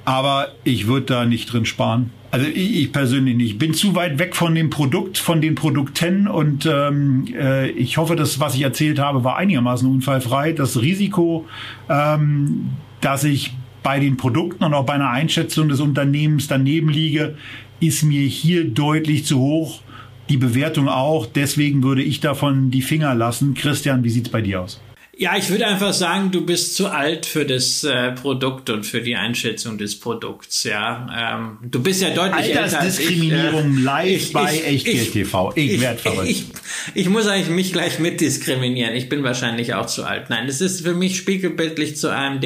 Aber ich würde da nicht drin sparen. Also ich, ich, persönlich nicht. Ich bin zu weit weg von dem Produkt, von den Produkten und ähm, äh, ich hoffe, dass was ich erzählt habe, war einigermaßen unfallfrei. Das Risiko, ähm, dass ich bei den Produkten und auch bei einer Einschätzung des Unternehmens daneben liege, ist mir hier deutlich zu hoch. Die Bewertung auch. Deswegen würde ich davon die Finger lassen. Christian, wie sieht's bei dir aus? Ja, ich würde einfach sagen, du bist zu alt für das äh, Produkt und für die Einschätzung des Produkts. Ja, ähm, du bist ja deutlich älter als ich, äh, live ich, bei Echtgeld TV. Ich, ich werde verrückt. Ich, ich, muss eigentlich mich gleich mitdiskriminieren. Ich bin wahrscheinlich auch zu alt. Nein, es ist für mich spiegelbildlich zu AMD.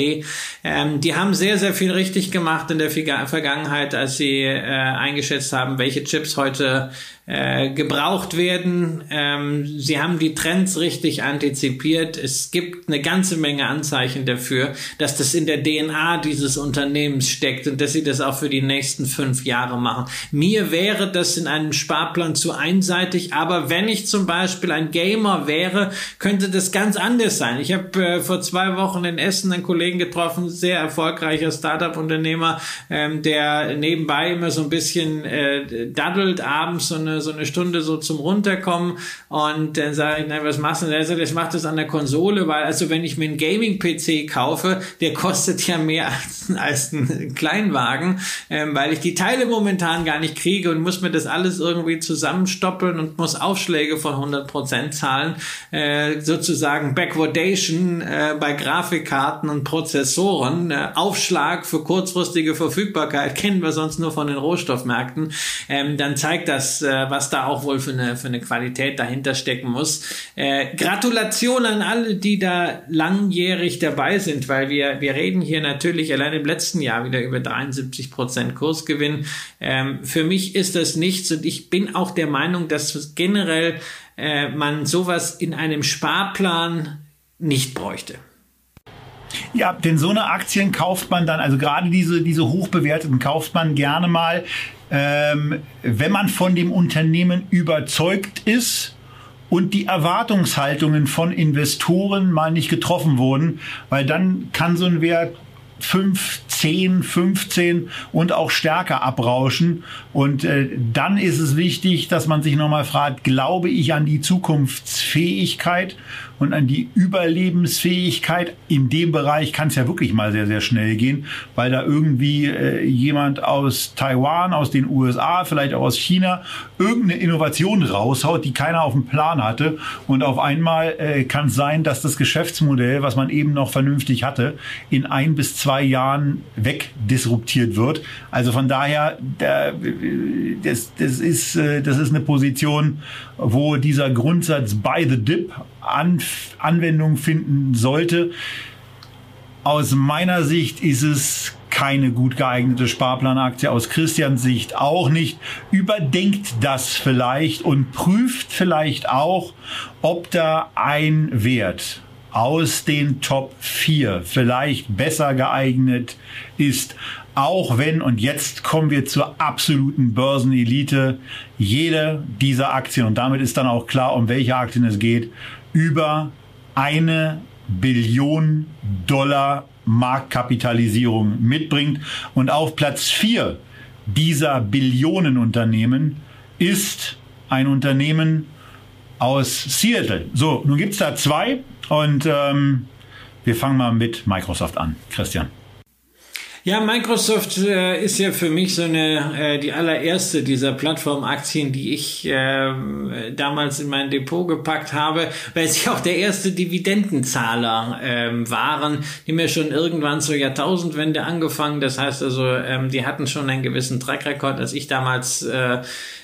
Ähm, die haben sehr, sehr viel richtig gemacht in der Vergangenheit, als sie äh, eingeschätzt haben, welche Chips heute äh, gebraucht werden. Ähm, sie haben die Trends richtig antizipiert. Es gibt eine ganze Menge Anzeichen dafür, dass das in der DNA dieses Unternehmens steckt und dass sie das auch für die nächsten fünf Jahre machen. Mir wäre das in einem Sparplan zu einseitig, aber wenn ich zum Beispiel ein Gamer wäre, könnte das ganz anders sein. Ich habe äh, vor zwei Wochen in Essen einen Kollegen getroffen, sehr erfolgreicher Startup-Unternehmer, ähm, der nebenbei immer so ein bisschen äh, daddelt abends so eine so eine Stunde so zum Runterkommen und dann sage ich, na, was machst du denn? Er sagt, ich mache das an der Konsole, weil also wenn ich mir einen Gaming-PC kaufe, der kostet ja mehr als, als ein Kleinwagen, ähm, weil ich die Teile momentan gar nicht kriege und muss mir das alles irgendwie zusammenstoppeln und muss Aufschläge von 100% zahlen, äh, sozusagen Backwardation äh, bei Grafikkarten und Prozessoren, äh, Aufschlag für kurzfristige Verfügbarkeit, kennen wir sonst nur von den Rohstoffmärkten, ähm, dann zeigt das, äh, was da auch wohl für eine, für eine Qualität dahinter stecken muss. Äh, Gratulation an alle, die da langjährig dabei sind, weil wir, wir reden hier natürlich allein im letzten Jahr wieder über 73 Prozent Kursgewinn. Ähm, für mich ist das nichts und ich bin auch der Meinung, dass generell äh, man sowas in einem Sparplan nicht bräuchte. Ja, denn so eine Aktien kauft man dann, also gerade diese, diese hochbewerteten kauft man gerne mal, ähm, wenn man von dem Unternehmen überzeugt ist und die Erwartungshaltungen von Investoren mal nicht getroffen wurden, weil dann kann so ein Wert 5, 10, 15 und auch stärker abrauschen. Und äh, dann ist es wichtig, dass man sich nochmal fragt, glaube ich an die Zukunftsfähigkeit und an die Überlebensfähigkeit. In dem Bereich kann es ja wirklich mal sehr, sehr schnell gehen, weil da irgendwie äh, jemand aus Taiwan, aus den USA, vielleicht auch aus China irgendeine Innovation raushaut, die keiner auf dem Plan hatte. Und auf einmal äh, kann es sein, dass das Geschäftsmodell, was man eben noch vernünftig hatte, in ein bis zwei Jahren wegdisruptiert wird. Also von daher, das, das, ist, äh, das ist eine Position, wo dieser Grundsatz by the dip an, Anwendung finden sollte. Aus meiner Sicht ist es keine gut geeignete Sparplanaktie, aus Christians Sicht auch nicht. Überdenkt das vielleicht und prüft vielleicht auch, ob da ein Wert aus den Top 4 vielleicht besser geeignet ist, auch wenn, und jetzt kommen wir zur absoluten Börsenelite, jede dieser Aktien, und damit ist dann auch klar, um welche Aktien es geht, über eine Billion Dollar Marktkapitalisierung mitbringt. Und auf Platz 4 dieser Billionenunternehmen ist ein Unternehmen aus Seattle. So, nun gibt's da zwei und ähm, wir fangen mal mit Microsoft an. Christian. Ja, Microsoft äh, ist ja für mich so eine äh, die allererste dieser Plattformaktien, die ich äh, damals in mein Depot gepackt habe, weil sie auch der erste Dividendenzahler ähm, waren, die mir schon irgendwann zur Jahrtausendwende angefangen. Das heißt also, ähm, die hatten schon einen gewissen Track Record, als ich damals äh,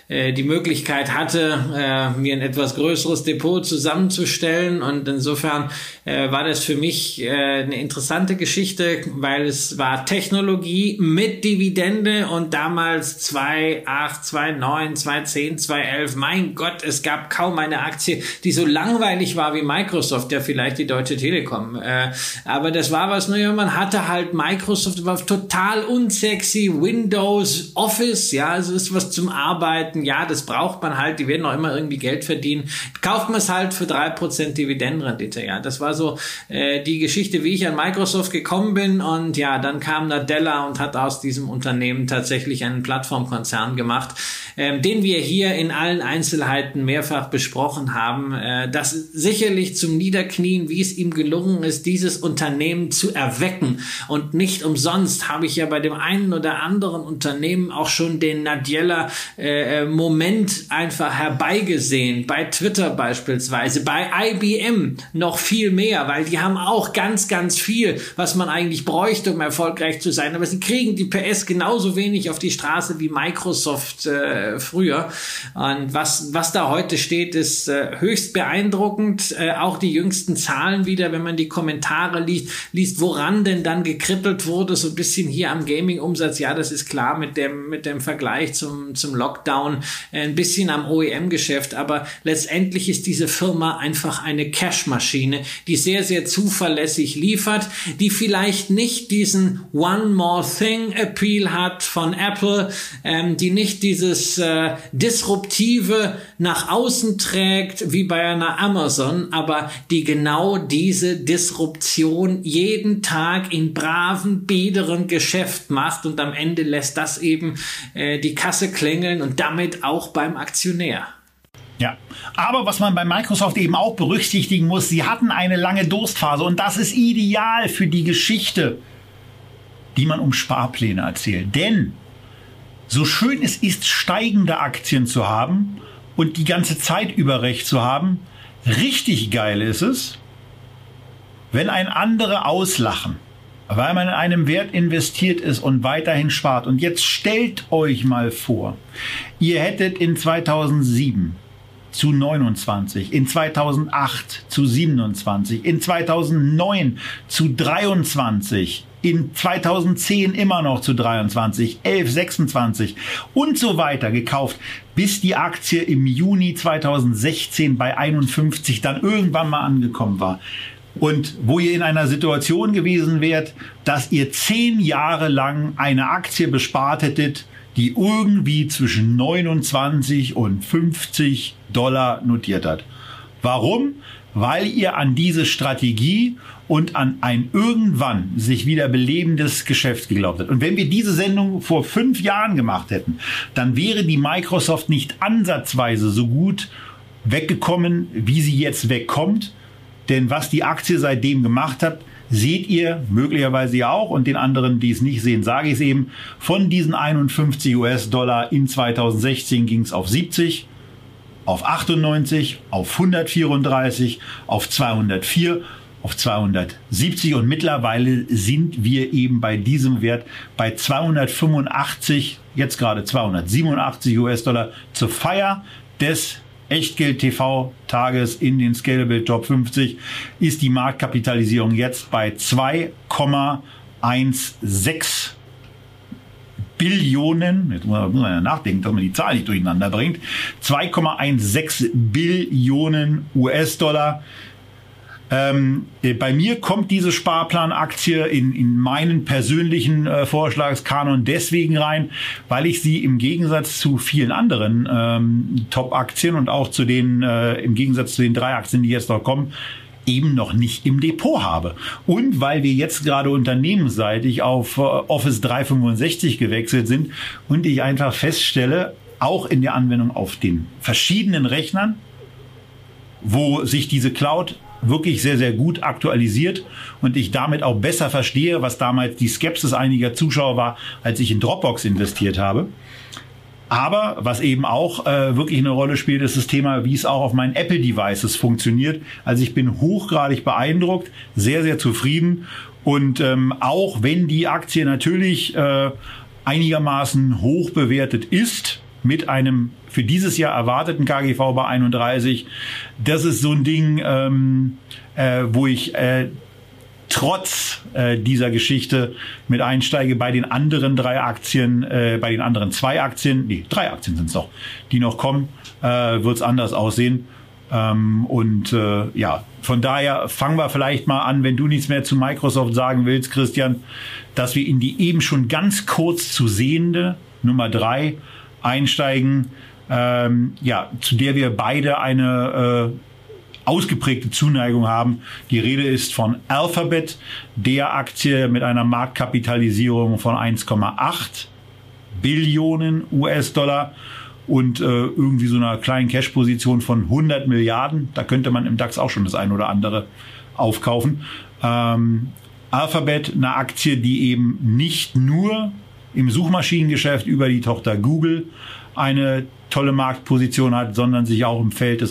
äh, die Möglichkeit hatte, äh, mir ein etwas größeres Depot zusammenzustellen. Und insofern äh, war das für mich äh, eine interessante Geschichte, weil es war Technologie mit Dividende und damals 2008, 2009, 2010, 2011. Mein Gott, es gab kaum eine Aktie, die so langweilig war wie Microsoft, ja vielleicht die Deutsche Telekom. Äh, aber das war was, naja, man hatte halt Microsoft, war total unsexy, Windows, Office, ja, also ist was zum Arbeiten denken, ja, das braucht man halt, die werden auch immer irgendwie Geld verdienen, kauft man es halt für drei Prozent Dividendenrendite. Ja, das war so äh, die Geschichte, wie ich an Microsoft gekommen bin und ja, dann kam Nadella und hat aus diesem Unternehmen tatsächlich einen Plattformkonzern gemacht, ähm, den wir hier in allen Einzelheiten mehrfach besprochen haben. Äh, das sicherlich zum Niederknien, wie es ihm gelungen ist, dieses Unternehmen zu erwecken und nicht umsonst habe ich ja bei dem einen oder anderen Unternehmen auch schon den Nadella äh, Moment einfach herbeigesehen. Bei Twitter beispielsweise, bei IBM noch viel mehr, weil die haben auch ganz, ganz viel, was man eigentlich bräuchte, um erfolgreich zu sein. Aber sie kriegen die PS genauso wenig auf die Straße wie Microsoft äh, früher. Und was, was da heute steht, ist äh, höchst beeindruckend. Äh, auch die jüngsten Zahlen wieder, wenn man die Kommentare liest, liest, woran denn dann gekrittelt wurde, so ein bisschen hier am Gaming-Umsatz. Ja, das ist klar mit dem, mit dem Vergleich zum, zum Lockdown ein bisschen am OEM-Geschäft, aber letztendlich ist diese Firma einfach eine Cash-Maschine, die sehr, sehr zuverlässig liefert, die vielleicht nicht diesen One More Thing Appeal hat von Apple, ähm, die nicht dieses äh, disruptive nach außen trägt wie bei einer Amazon, aber die genau diese Disruption jeden Tag in braven, biederen Geschäft macht und am Ende lässt das eben äh, die Kasse klingeln und damit damit auch beim Aktionär. Ja, aber was man bei Microsoft eben auch berücksichtigen muss, sie hatten eine lange Durstphase und das ist ideal für die Geschichte, die man um Sparpläne erzählt. Denn so schön es ist, steigende Aktien zu haben und die ganze Zeit über Recht zu haben, richtig geil ist es, wenn ein andere auslachen weil man in einem Wert investiert ist und weiterhin spart. Und jetzt stellt euch mal vor, ihr hättet in 2007 zu 29, in 2008 zu 27, in 2009 zu 23, in 2010 immer noch zu 23, 11, 26 und so weiter gekauft, bis die Aktie im Juni 2016 bei 51 dann irgendwann mal angekommen war und wo ihr in einer Situation gewesen wärt, dass ihr zehn Jahre lang eine Aktie bespart hättet, die irgendwie zwischen 29 und 50 Dollar notiert hat. Warum? Weil ihr an diese Strategie und an ein irgendwann sich wieder belebendes Geschäft geglaubt habt. Und wenn wir diese Sendung vor fünf Jahren gemacht hätten, dann wäre die Microsoft nicht ansatzweise so gut weggekommen, wie sie jetzt wegkommt. Denn was die Aktie seitdem gemacht hat, seht ihr möglicherweise ja auch und den anderen, die es nicht sehen, sage ich es eben. Von diesen 51 US-Dollar in 2016 ging es auf 70, auf 98, auf 134, auf 204, auf 270 und mittlerweile sind wir eben bei diesem Wert bei 285, jetzt gerade 287 US-Dollar zur Feier des Echtgeld TV Tages in den Scalable Top 50 ist die Marktkapitalisierung jetzt bei 2,16 Billionen, jetzt muss man ja nachdenken, dass man die Zahl nicht durcheinander bringt, 2,16 Billionen US-Dollar. Ähm, äh, bei mir kommt diese Sparplanaktie in, in meinen persönlichen äh, Vorschlagskanon deswegen rein, weil ich sie im Gegensatz zu vielen anderen ähm, Top-Aktien und auch zu den, äh, im Gegensatz zu den drei Aktien, die jetzt noch kommen, eben noch nicht im Depot habe. Und weil wir jetzt gerade unternehmensseitig auf äh, Office 365 gewechselt sind und ich einfach feststelle, auch in der Anwendung auf den verschiedenen Rechnern, wo sich diese Cloud wirklich sehr, sehr gut aktualisiert und ich damit auch besser verstehe, was damals die Skepsis einiger Zuschauer war, als ich in Dropbox investiert habe. Aber was eben auch äh, wirklich eine Rolle spielt, ist das Thema, wie es auch auf meinen Apple-Devices funktioniert. Also ich bin hochgradig beeindruckt, sehr, sehr zufrieden. Und ähm, auch wenn die Aktie natürlich äh, einigermaßen hoch bewertet ist, mit einem für dieses Jahr erwarteten KGV bei 31, das ist so ein Ding, ähm, äh, wo ich äh, trotz äh, dieser Geschichte mit einsteige bei den anderen drei Aktien, äh, bei den anderen zwei Aktien, nee, drei Aktien sind es noch, die noch kommen, äh, wird es anders aussehen. Ähm, und äh, ja, von daher fangen wir vielleicht mal an, wenn du nichts mehr zu Microsoft sagen willst, Christian, dass wir in die eben schon ganz kurz zu sehende Nummer drei einsteigen, ähm, ja, zu der wir beide eine äh, ausgeprägte Zuneigung haben. Die Rede ist von Alphabet, der Aktie mit einer Marktkapitalisierung von 1,8 Billionen US-Dollar und äh, irgendwie so einer kleinen Cash-Position von 100 Milliarden. Da könnte man im DAX auch schon das ein oder andere aufkaufen. Ähm, Alphabet, eine Aktie, die eben nicht nur im Suchmaschinengeschäft über die Tochter Google eine tolle Marktposition hat, sondern sich auch im Feld des,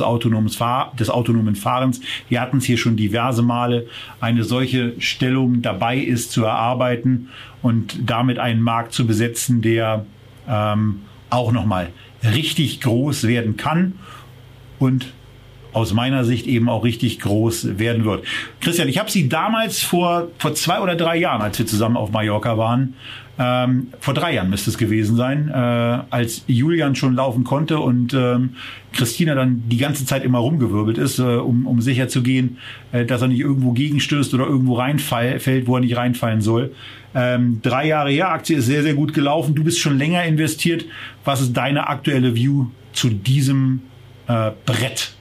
Fahr des autonomen Fahrens, wir hatten es hier schon diverse Male, eine solche Stellung dabei ist zu erarbeiten und damit einen Markt zu besetzen, der ähm, auch nochmal richtig groß werden kann und aus meiner Sicht eben auch richtig groß werden wird. Christian, ich habe Sie damals vor, vor zwei oder drei Jahren, als wir zusammen auf Mallorca waren, ähm, vor drei Jahren müsste es gewesen sein, äh, als Julian schon laufen konnte und ähm, Christina dann die ganze Zeit immer rumgewirbelt ist, äh, um, um sicher zu gehen, äh, dass er nicht irgendwo gegenstößt oder irgendwo reinfällt, wo er nicht reinfallen soll. Ähm, drei Jahre her, Aktie ist sehr, sehr gut gelaufen. Du bist schon länger investiert. Was ist deine aktuelle View zu diesem äh, Brett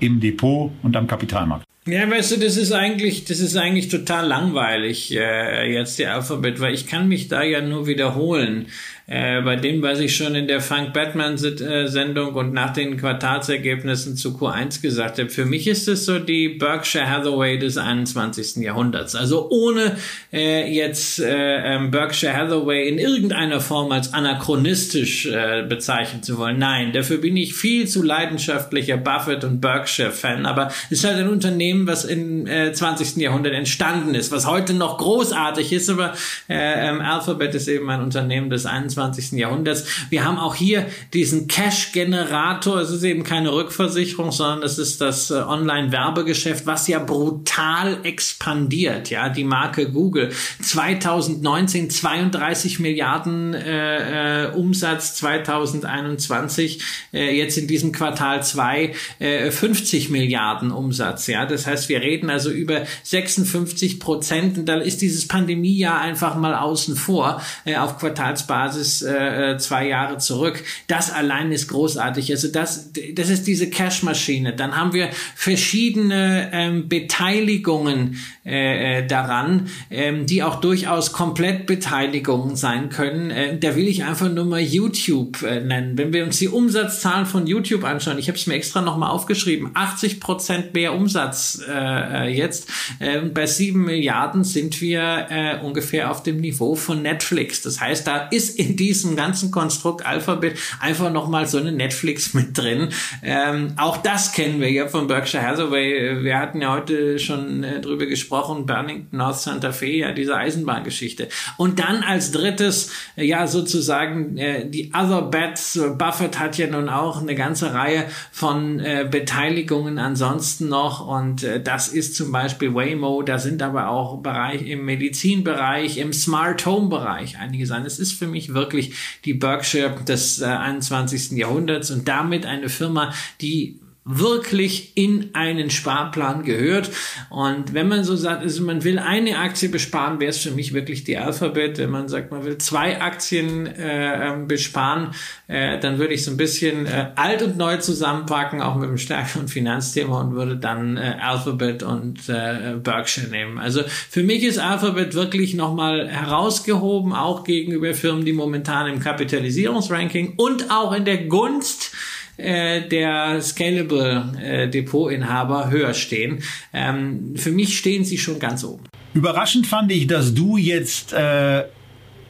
im Depot und am Kapitalmarkt? Ja, weißt du, das ist eigentlich, das ist eigentlich total langweilig äh, jetzt die Alphabet, weil ich kann mich da ja nur wiederholen. Äh, bei dem, was ich schon in der Frank Batman-Sendung und nach den Quartalsergebnissen zu Q1 gesagt habe, für mich ist es so die Berkshire Hathaway des 21. Jahrhunderts. Also ohne äh, jetzt äh, ähm, Berkshire Hathaway in irgendeiner Form als anachronistisch äh, bezeichnen zu wollen. Nein, dafür bin ich viel zu leidenschaftlicher Buffett- und Berkshire-Fan. Aber es ist halt ein Unternehmen, was im äh, 20. Jahrhundert entstanden ist, was heute noch großartig ist, aber äh, ähm, Alphabet ist eben ein Unternehmen des 21. 21. Jahrhunderts. Wir haben auch hier diesen Cash-Generator. Es ist eben keine Rückversicherung, sondern es ist das äh, Online-Werbegeschäft, was ja brutal expandiert. Ja, die Marke Google 2019 32 Milliarden äh, äh, Umsatz, 2021 äh, jetzt in diesem Quartal 2 äh, 50 Milliarden Umsatz. Ja, das heißt, wir reden also über 56 Prozent. Und da ist dieses Pandemiejahr einfach mal außen vor äh, auf Quartalsbasis ist äh, äh, zwei Jahre zurück. Das allein ist großartig. Also das, das ist diese Cash-Maschine. Dann haben wir verschiedene ähm, Beteiligungen äh, äh, daran, ähm, die auch durchaus Komplettbeteiligungen sein können. Äh, da will ich einfach nur mal YouTube äh, nennen. Wenn wir uns die Umsatzzahlen von YouTube anschauen, ich habe es mir extra nochmal aufgeschrieben, 80 Prozent mehr Umsatz äh, äh, jetzt. Äh, bei sieben Milliarden sind wir äh, ungefähr auf dem Niveau von Netflix. Das heißt, da ist in diesem ganzen Konstrukt Alphabet einfach nochmal so eine Netflix mit drin. Ähm, auch das kennen wir ja von Berkshire Hathaway. Wir hatten ja heute schon äh, drüber gesprochen, Burlington North Santa Fe, ja, diese Eisenbahngeschichte. Und dann als drittes, äh, ja, sozusagen äh, die Other Bets. Buffett hat ja nun auch eine ganze Reihe von äh, Beteiligungen ansonsten noch und äh, das ist zum Beispiel Waymo, da sind aber auch Bereich im Medizinbereich, im Smart Home Bereich einige sein. Es ist für mich wirklich wirklich die Berkshire des äh, 21. Jahrhunderts und damit eine Firma, die wirklich in einen Sparplan gehört. Und wenn man so sagt, also man will eine Aktie besparen, wäre es für mich wirklich die Alphabet. Wenn man sagt, man will zwei Aktien äh, ähm, besparen, äh, dann würde ich so ein bisschen äh, alt und neu zusammenpacken, auch mit einem stärkeren Finanzthema und würde dann äh, Alphabet und äh, Berkshire nehmen. Also für mich ist Alphabet wirklich nochmal herausgehoben, auch gegenüber Firmen, die momentan im Kapitalisierungsranking und auch in der Gunst äh, der Scalable äh, Depotinhaber höher stehen. Ähm, für mich stehen sie schon ganz oben. Überraschend fand ich, dass du jetzt äh,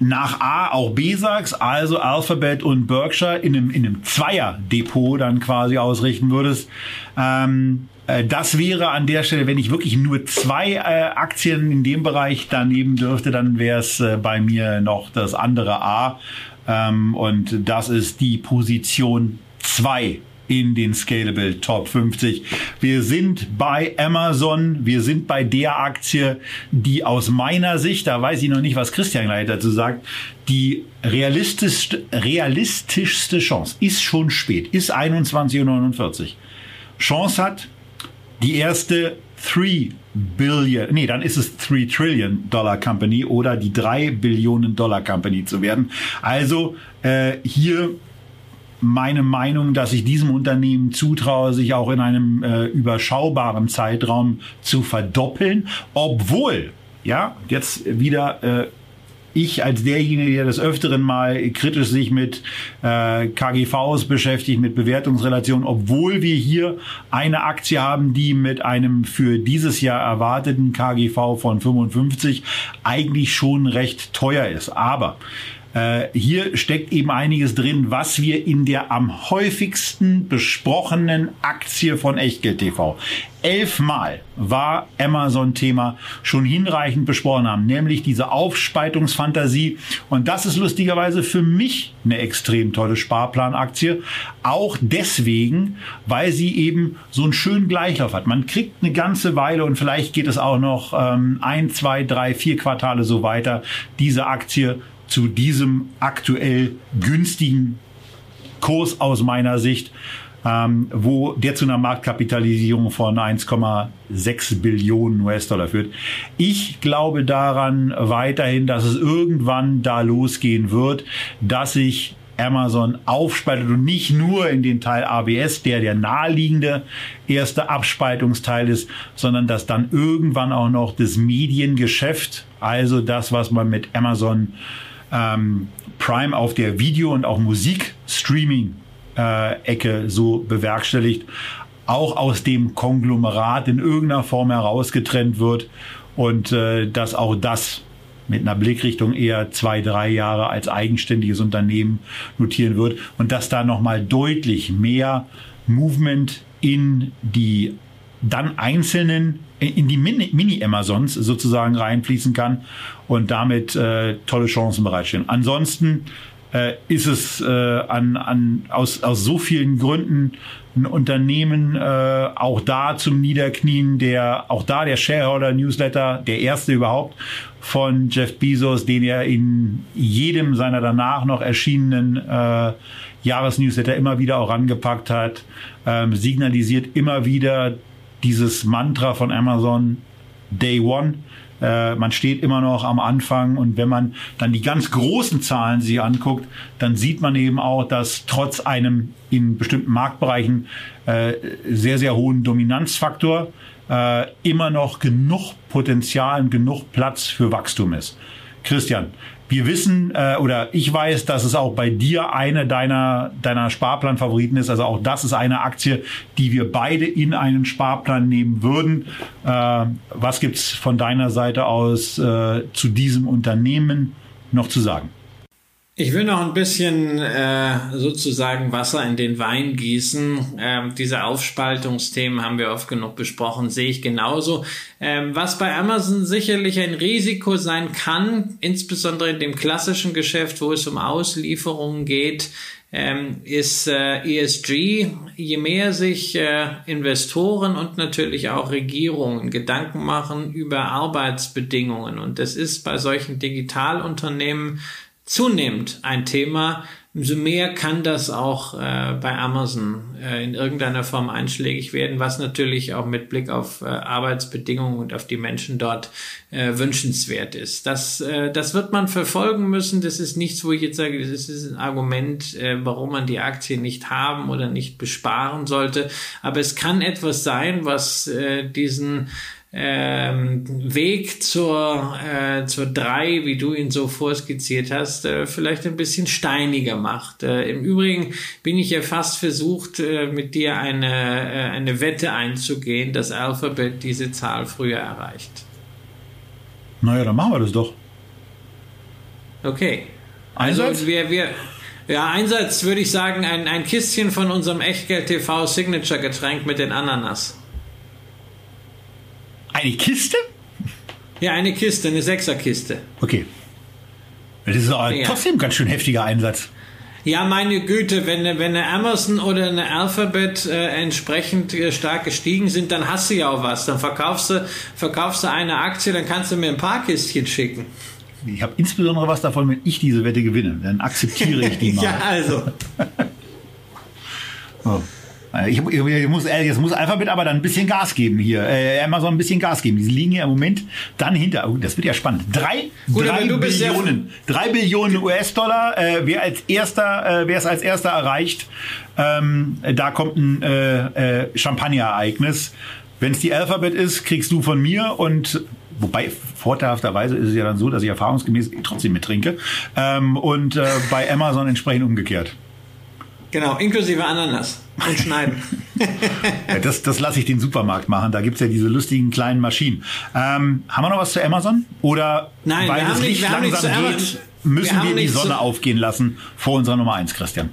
nach A auch B sagst, also Alphabet und Berkshire in einem, in einem Zweier-Depot dann quasi ausrichten würdest. Ähm, äh, das wäre an der Stelle, wenn ich wirklich nur zwei äh, Aktien in dem Bereich daneben dürfte, dann wäre es äh, bei mir noch das andere A. Ähm, und das ist die Position 2 in den Scalable Top 50. Wir sind bei Amazon, wir sind bei der Aktie, die aus meiner Sicht, da weiß ich noch nicht, was Christian gleich dazu sagt, die realistischste, realistischste Chance ist schon spät, ist 21.49 Uhr. Chance hat die erste 3 Billion, nee, dann ist es 3 Trillion Dollar Company oder die 3 Billionen Dollar Company zu werden. Also äh, hier meine Meinung, dass ich diesem Unternehmen zutraue, sich auch in einem äh, überschaubaren Zeitraum zu verdoppeln, obwohl, ja, jetzt wieder äh, ich als derjenige, der des Öfteren mal kritisch sich mit äh, KGVs beschäftigt, mit Bewertungsrelationen, obwohl wir hier eine Aktie haben, die mit einem für dieses Jahr erwarteten KGV von 55 eigentlich schon recht teuer ist. Aber äh, hier steckt eben einiges drin, was wir in der am häufigsten besprochenen Aktie von Echtgeld TV elfmal war Amazon-Thema schon hinreichend besprochen haben, nämlich diese Aufspaltungsfantasie. Und das ist lustigerweise für mich eine extrem tolle Sparplanaktie. Auch deswegen, weil sie eben so einen schönen Gleichlauf hat. Man kriegt eine ganze Weile und vielleicht geht es auch noch ähm, ein, zwei, drei, vier Quartale so weiter, diese Aktie zu diesem aktuell günstigen Kurs aus meiner Sicht, ähm, wo der zu einer Marktkapitalisierung von 1,6 Billionen US-Dollar führt. Ich glaube daran weiterhin, dass es irgendwann da losgehen wird, dass sich Amazon aufspaltet und nicht nur in den Teil ABS, der der naheliegende erste Abspaltungsteil ist, sondern dass dann irgendwann auch noch das Mediengeschäft, also das, was man mit Amazon ähm, Prime auf der Video- und auch Musikstreaming-Ecke so bewerkstelligt, auch aus dem Konglomerat in irgendeiner Form herausgetrennt wird und äh, dass auch das mit einer Blickrichtung eher zwei, drei Jahre als eigenständiges Unternehmen notieren wird und dass da nochmal deutlich mehr Movement in die dann einzelnen in die Mini-Amazons sozusagen reinfließen kann und damit äh, tolle Chancen bereitstellen. Ansonsten äh, ist es äh, an, an, aus, aus so vielen Gründen ein Unternehmen äh, auch da zum Niederknien, der auch da der Shareholder Newsletter, der erste überhaupt von Jeff Bezos, den er in jedem seiner danach noch erschienenen äh, Jahresnewsletter immer wieder auch angepackt hat, ähm, signalisiert immer wieder dieses Mantra von Amazon Day One. Äh, man steht immer noch am Anfang und wenn man dann die ganz großen Zahlen sich anguckt, dann sieht man eben auch, dass trotz einem in bestimmten Marktbereichen äh, sehr, sehr hohen Dominanzfaktor äh, immer noch genug Potenzial und genug Platz für Wachstum ist. Christian, wir wissen äh, oder ich weiß, dass es auch bei dir eine deiner, deiner Sparplan-Favoriten ist. Also auch das ist eine Aktie, die wir beide in einen Sparplan nehmen würden. Äh, was gibt's von deiner Seite aus äh, zu diesem Unternehmen noch zu sagen? Ich will noch ein bisschen äh, sozusagen Wasser in den Wein gießen. Ähm, diese Aufspaltungsthemen haben wir oft genug besprochen, sehe ich genauso. Ähm, was bei Amazon sicherlich ein Risiko sein kann, insbesondere in dem klassischen Geschäft, wo es um Auslieferungen geht, ähm, ist äh, ESG. Je mehr sich äh, Investoren und natürlich auch Regierungen Gedanken machen über Arbeitsbedingungen, und das ist bei solchen Digitalunternehmen zunehmend ein Thema, umso mehr kann das auch äh, bei Amazon äh, in irgendeiner Form einschlägig werden, was natürlich auch mit Blick auf äh, Arbeitsbedingungen und auf die Menschen dort äh, wünschenswert ist. Das, äh, das wird man verfolgen müssen. Das ist nichts, wo ich jetzt sage, das ist ein Argument, äh, warum man die Aktie nicht haben oder nicht besparen sollte. Aber es kann etwas sein, was diesen ähm, Weg zur, äh, zur drei, wie du ihn so vorskizziert hast, äh, vielleicht ein bisschen steiniger macht. Äh, Im Übrigen bin ich ja fast versucht, äh, mit dir eine, äh, eine Wette einzugehen, dass Alphabet diese Zahl früher erreicht. Naja, dann machen wir das doch. Okay. Einsatz? Also wir, wir, ja, Einsatz würde ich sagen, ein, ein Kistchen von unserem Echtgeld TV Signature Getränk mit den Ananas. Eine Kiste? Ja, eine Kiste, eine Sechserkiste. Okay. Das ist aber Ja. trotzdem ein ganz schön heftiger Einsatz. Ja, meine Güte, wenn, wenn eine Amazon oder eine Alphabet äh, entsprechend äh, stark gestiegen sind, dann hast du ja auch was. Dann verkaufst du, verkaufst du eine Aktie, dann kannst du mir ein paar Kistchen schicken. Ich habe insbesondere was davon, wenn ich diese Wette gewinne. Dann akzeptiere ich die mal. ja, also. Oh. Ich, ich, ich muss, es muss Alphabet aber dann ein bisschen Gas geben hier. Äh, Amazon ein bisschen Gas geben. Die liegen ja im Moment dann hinter. Oh, das wird ja spannend. Drei, Gut, drei Billionen. drei Billionen US-Dollar. Äh, wer als erster, äh, wer es als erster erreicht, ähm, da kommt ein äh, äh, Champagner-Ereignis. Wenn es die Alphabet ist, kriegst du von mir und Wobei, vorteilhafterweise ist es ja dann so, dass ich erfahrungsgemäß trotzdem mittrinke. Ähm, und äh, bei Amazon entsprechend umgekehrt. Genau, inklusive Ananas und Schneiden. Das das lasse ich den Supermarkt machen. Da gibt's ja diese lustigen kleinen Maschinen. Ähm, haben wir noch was zu Amazon? Oder Nein, wir weil haben das nicht- Licht wir haben nichts langsam zu geht, Amazon. müssen Wir haben wir, die Sonne aufgehen lassen vor unserer Nummer eins, Christian.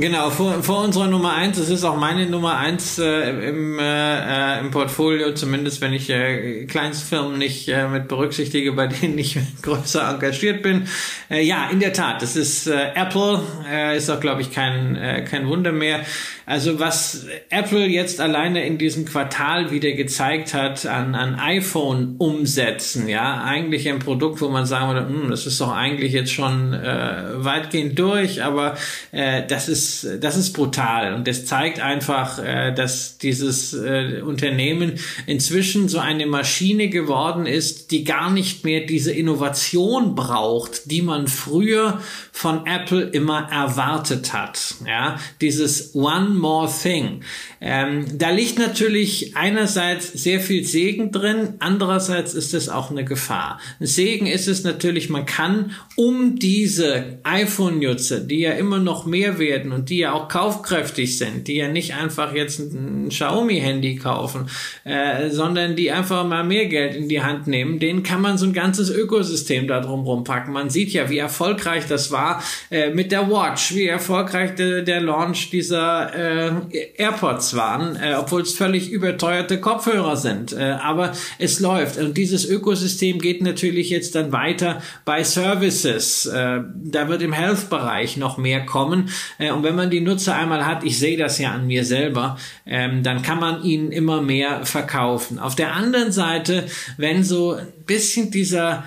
Genau, vor, vor unserer Nummer eins, das ist auch meine Nummer eins äh, im, äh, im Portfolio, zumindest wenn ich äh, Kleinstfirmen nicht äh, mit berücksichtige, bei denen ich größer engagiert bin. Äh, ja, in der Tat, das ist äh, Apple, äh, ist auch, glaube ich, kein, äh, kein Wunder mehr. Also was Apple jetzt alleine in diesem Quartal wieder gezeigt hat an, an iPhone-Umsätzen, ja, eigentlich ein Produkt, wo man sagen würde, hm, das ist doch eigentlich jetzt schon äh, weitgehend durch, aber äh, das ist das ist brutal und das zeigt einfach, äh, dass dieses äh, Unternehmen inzwischen so eine Maschine geworden ist, die gar nicht mehr diese Innovation braucht, die man früher von Apple immer erwartet hat. Ja, dieses One More Thing. Ähm, da liegt natürlich einerseits sehr viel Segen drin, andererseits ist es auch eine Gefahr. Ein Segen ist es natürlich, man kann um diese iPhone-Nutzer, die ja immer noch mehr werden und die ja auch kaufkräftig sind, die ja nicht einfach jetzt ein Xiaomi-Handy kaufen, äh, sondern die einfach mal mehr Geld in die Hand nehmen, denen kann man so ein ganzes Ökosystem da drum rumpacken. Man sieht ja, wie erfolgreich das war äh, mit der Watch, wie erfolgreich de, der Launch dieser äh, AirPods waren, äh, obwohl es völlig überteuerte Kopfhörer sind. Äh, aber es läuft. Und dieses Ökosystem geht natürlich jetzt dann weiter bei Services. Äh, da wird im Health-Bereich noch mehr kommen. Äh, und wenn man die Nutzer einmal hat, ich sehe das ja an mir selber, ähm, dann kann man ihnen immer mehr verkaufen. Auf der anderen Seite, wenn so ein bisschen dieser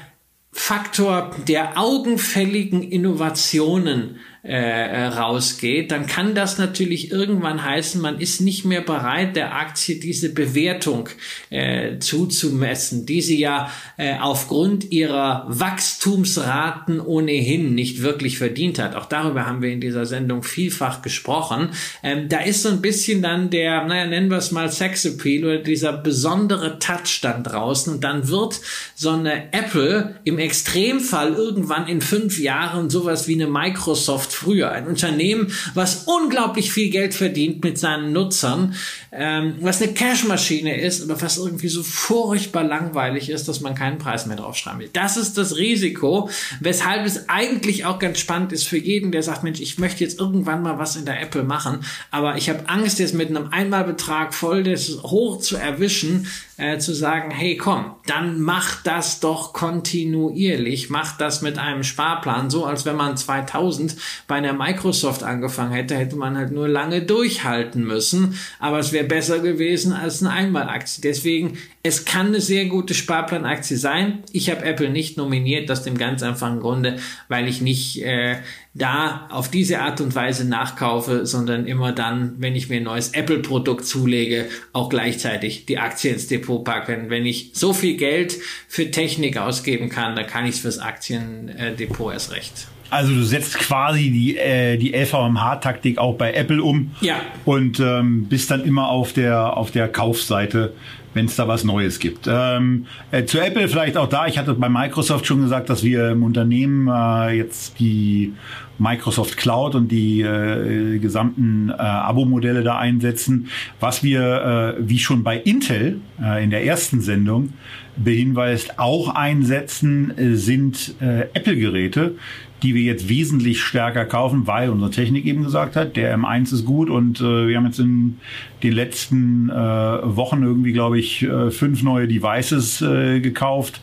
Faktor der augenfälligen Innovationen äh, äh, rausgeht, dann kann das natürlich irgendwann heißen, man ist nicht mehr bereit, der Aktie diese Bewertung äh, zuzumessen, die sie ja äh, aufgrund ihrer Wachstumsraten ohnehin nicht wirklich verdient hat. Auch darüber haben wir in dieser Sendung vielfach gesprochen. Ähm, da ist so ein bisschen dann der, naja, nennen wir es mal Sexappeal oder dieser besondere Touch dann draußen und dann wird so eine Apple im Extremfall irgendwann in fünf Jahren sowas wie eine Microsoft früher. Ein Unternehmen, was unglaublich viel Geld verdient mit seinen Nutzern, ähm, was eine Cashmaschine ist oder was irgendwie so furchtbar langweilig ist, dass man keinen Preis mehr draufschreiben will. Das ist das Risiko, weshalb es eigentlich auch ganz spannend ist für jeden, der sagt, Mensch, ich möchte jetzt irgendwann mal was in der Apple machen, aber ich habe Angst, jetzt mit einem Einmalbetrag voll das hoch zu erwischen, äh, zu sagen, hey komm, dann mach das doch kontinuierlich, mach das mit einem Sparplan, so als wenn man 2000 bei einer Microsoft angefangen hätte, hätte man halt nur lange durchhalten müssen, aber es wäre besser gewesen als eine Einmalaktie. Deswegen, es kann eine sehr gute Sparplanaktie sein. Ich habe Apple nicht nominiert, aus dem ganz einfachen Grunde, weil ich nicht äh, da auf diese Art und Weise nachkaufe, sondern immer dann, wenn ich mir ein neues Apple-Produkt zulege, auch gleichzeitig die Aktie ins Depot packen. Wenn ich so viel Geld für Technik ausgeben kann, dann kann ich es fürs Aktiendepot erst recht. Also du setzt quasi die, äh, die LVMH-Taktik auch bei Apple um Ja. und ähm, bist dann immer auf der, auf der Kaufseite, wenn es da was Neues gibt. Ähm, äh, zu Apple vielleicht auch da, ich hatte bei Microsoft schon gesagt, dass wir im Unternehmen äh, jetzt die Microsoft Cloud und die äh, gesamten äh, Abo-Modelle da einsetzen. Was wir, äh, wie schon bei Intel äh, in der ersten Sendung behinweist, auch einsetzen, äh, sind äh, Apple-Geräte, die wir jetzt wesentlich stärker kaufen, weil unsere Technik eben gesagt hat, der M1 ist gut und äh, wir haben jetzt in den letzten äh, Wochen irgendwie, glaube ich, äh, fünf neue Devices äh, gekauft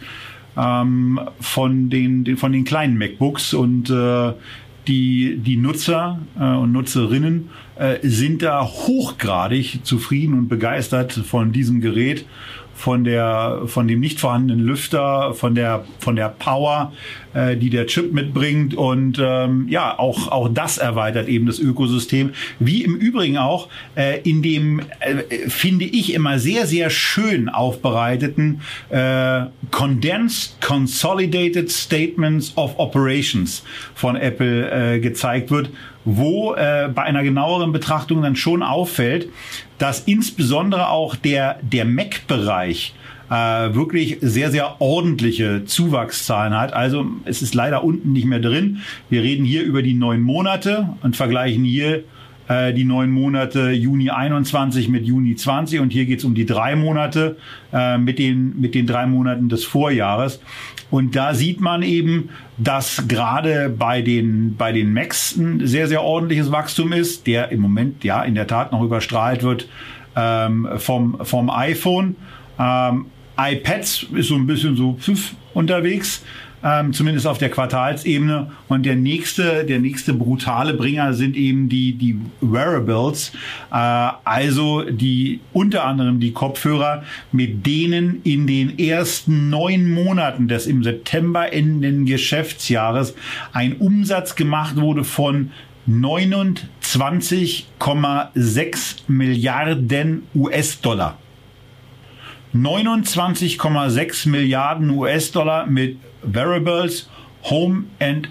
ähm, von den, von den kleinen MacBooks und äh, die, die Nutzer äh, und Nutzerinnen äh, sind da hochgradig zufrieden und begeistert von diesem Gerät, von der, von dem nicht vorhandenen Lüfter, von der, von der Power, äh, die der Chip mitbringt. Und ähm, ja, auch, auch das erweitert eben das Ökosystem, wie im Übrigen auch äh, in dem, äh, finde ich, immer sehr, sehr schön aufbereiteten äh, Condensed Consolidated Statements of Operations von Apple äh, gezeigt wird, wo äh, bei einer genaueren Betrachtung dann schon auffällt, dass insbesondere auch der, der Mac-Bereich äh, wirklich sehr, sehr ordentliche Zuwachszahlen hat. Also es ist leider unten nicht mehr drin. Wir reden hier über die neun Monate und vergleichen hier äh, die neun Monate Juni 21 mit Juni 20 und hier geht es um die drei Monate äh, mit, den, mit den drei Monaten des Vorjahres. Und da sieht man eben, dass gerade bei den, bei den Macs ein sehr, sehr ordentliches Wachstum ist, der im Moment ja in der Tat noch überstrahlt wird ähm, vom, vom iPhone. Ähm, iPads ist so ein bisschen so pfiff unterwegs ähm, zumindest auf der Quartalsebene. Und der nächste, der nächste brutale Bringer sind eben die, die Wearables, äh, also die unter anderem die Kopfhörer, mit denen in den ersten neun Monaten des im September endenden Geschäftsjahres ein Umsatz gemacht wurde von 29,6 Milliarden US-Dollar. 29,6 Milliarden US-Dollar mit Variables, Home and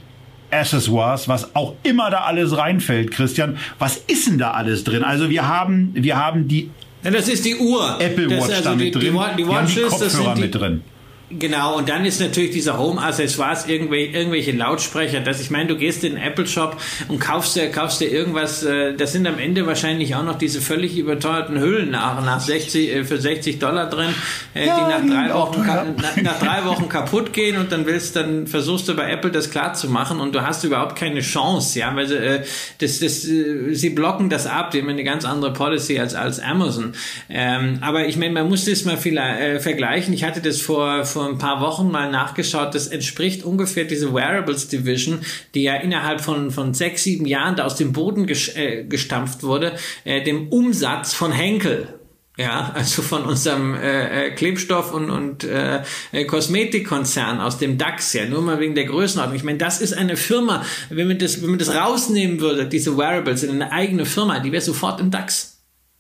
Accessoires, was auch immer da alles reinfällt, Christian. Was ist denn da alles drin? Also wir haben, wir haben die Ja, das ist die Uhr. Apple das Watch ist da mit die, drin. Die, Wa- die wir haben die das Kopfhörer die, mit drin. Genau, und dann ist natürlich dieser Home-Accessoires, irgendwelche, irgendwelche Lautsprecher, dass ich meine, du gehst in den Apple-Shop und kaufst dir, kaufst dir irgendwas, äh, das sind am Ende wahrscheinlich auch noch diese völlig überteuerten Hüllen nach, nach 60, äh, für 60 Dollar drin, äh, Ja, die nach drei, Wochen, teuer. nach, nach drei Wochen kaputt gehen und dann willst, dann versuchst du bei Apple das klar zu machen und du hast überhaupt keine Chance, ja, weil sie, äh, das, das, äh, sie blocken das ab, die haben eine ganz andere Policy als, als Amazon. Ähm, aber ich meine, man muss das mal viel, äh, vergleichen. Ich hatte das vor, vor ein paar Wochen mal nachgeschaut. Das entspricht ungefähr diese Wearables Division, die ja innerhalb von, von sechs, sieben Jahren da aus dem Boden ges äh, gestampft wurde, äh, dem Umsatz von Henkel. Ja, also von unserem äh, äh, Klebstoff- und, und äh, äh, Kosmetikkonzern aus dem DAX, ja, nur mal wegen der Größenordnung. Ich meine, das ist eine Firma, wenn man das, wenn man das rausnehmen würde, diese Wearables in eine eigene Firma, die wäre sofort im DAX.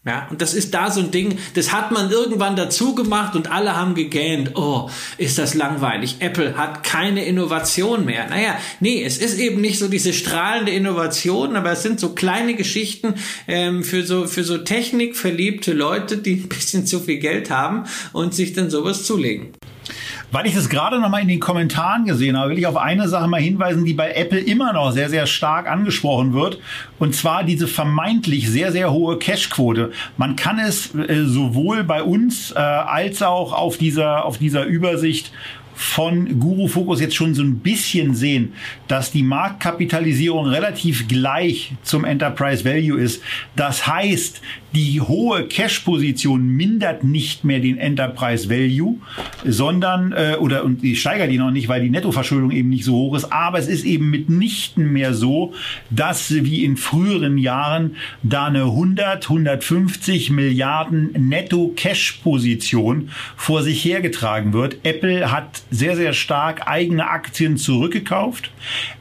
Ja, und das ist da so ein Ding, das hat man irgendwann dazu gemacht und alle haben gegähnt, oh, ist das langweilig. Apple hat keine Innovation mehr. Naja, nee, es ist eben nicht so diese strahlende Innovation, aber es sind so kleine Geschichten ähm, für so für so technikverliebte Leute, die ein bisschen zu viel Geld haben und sich dann sowas zulegen. Weil ich das gerade noch mal in den Kommentaren gesehen habe, will ich auf eine Sache mal hinweisen, die bei Apple immer noch sehr, sehr stark angesprochen wird. Und zwar diese vermeintlich sehr, sehr hohe Cashquote. Man kann es äh, sowohl bei uns äh, als auch auf dieser, auf dieser Übersicht von Guru Focus jetzt schon so ein bisschen sehen, dass die Marktkapitalisierung relativ gleich zum Enterprise Value ist. Das heißt, die hohe Cash-Position mindert nicht mehr den Enterprise Value, sondern äh, oder und die steigert die noch nicht, weil die Nettoverschuldung eben nicht so hoch ist. Aber es ist eben mitnichten mehr so, dass wie in früheren Jahren da eine 100, 150 Milliarden Netto-Cash-Position vor sich hergetragen wird. Apple hat sehr, sehr stark eigene Aktien zurückgekauft.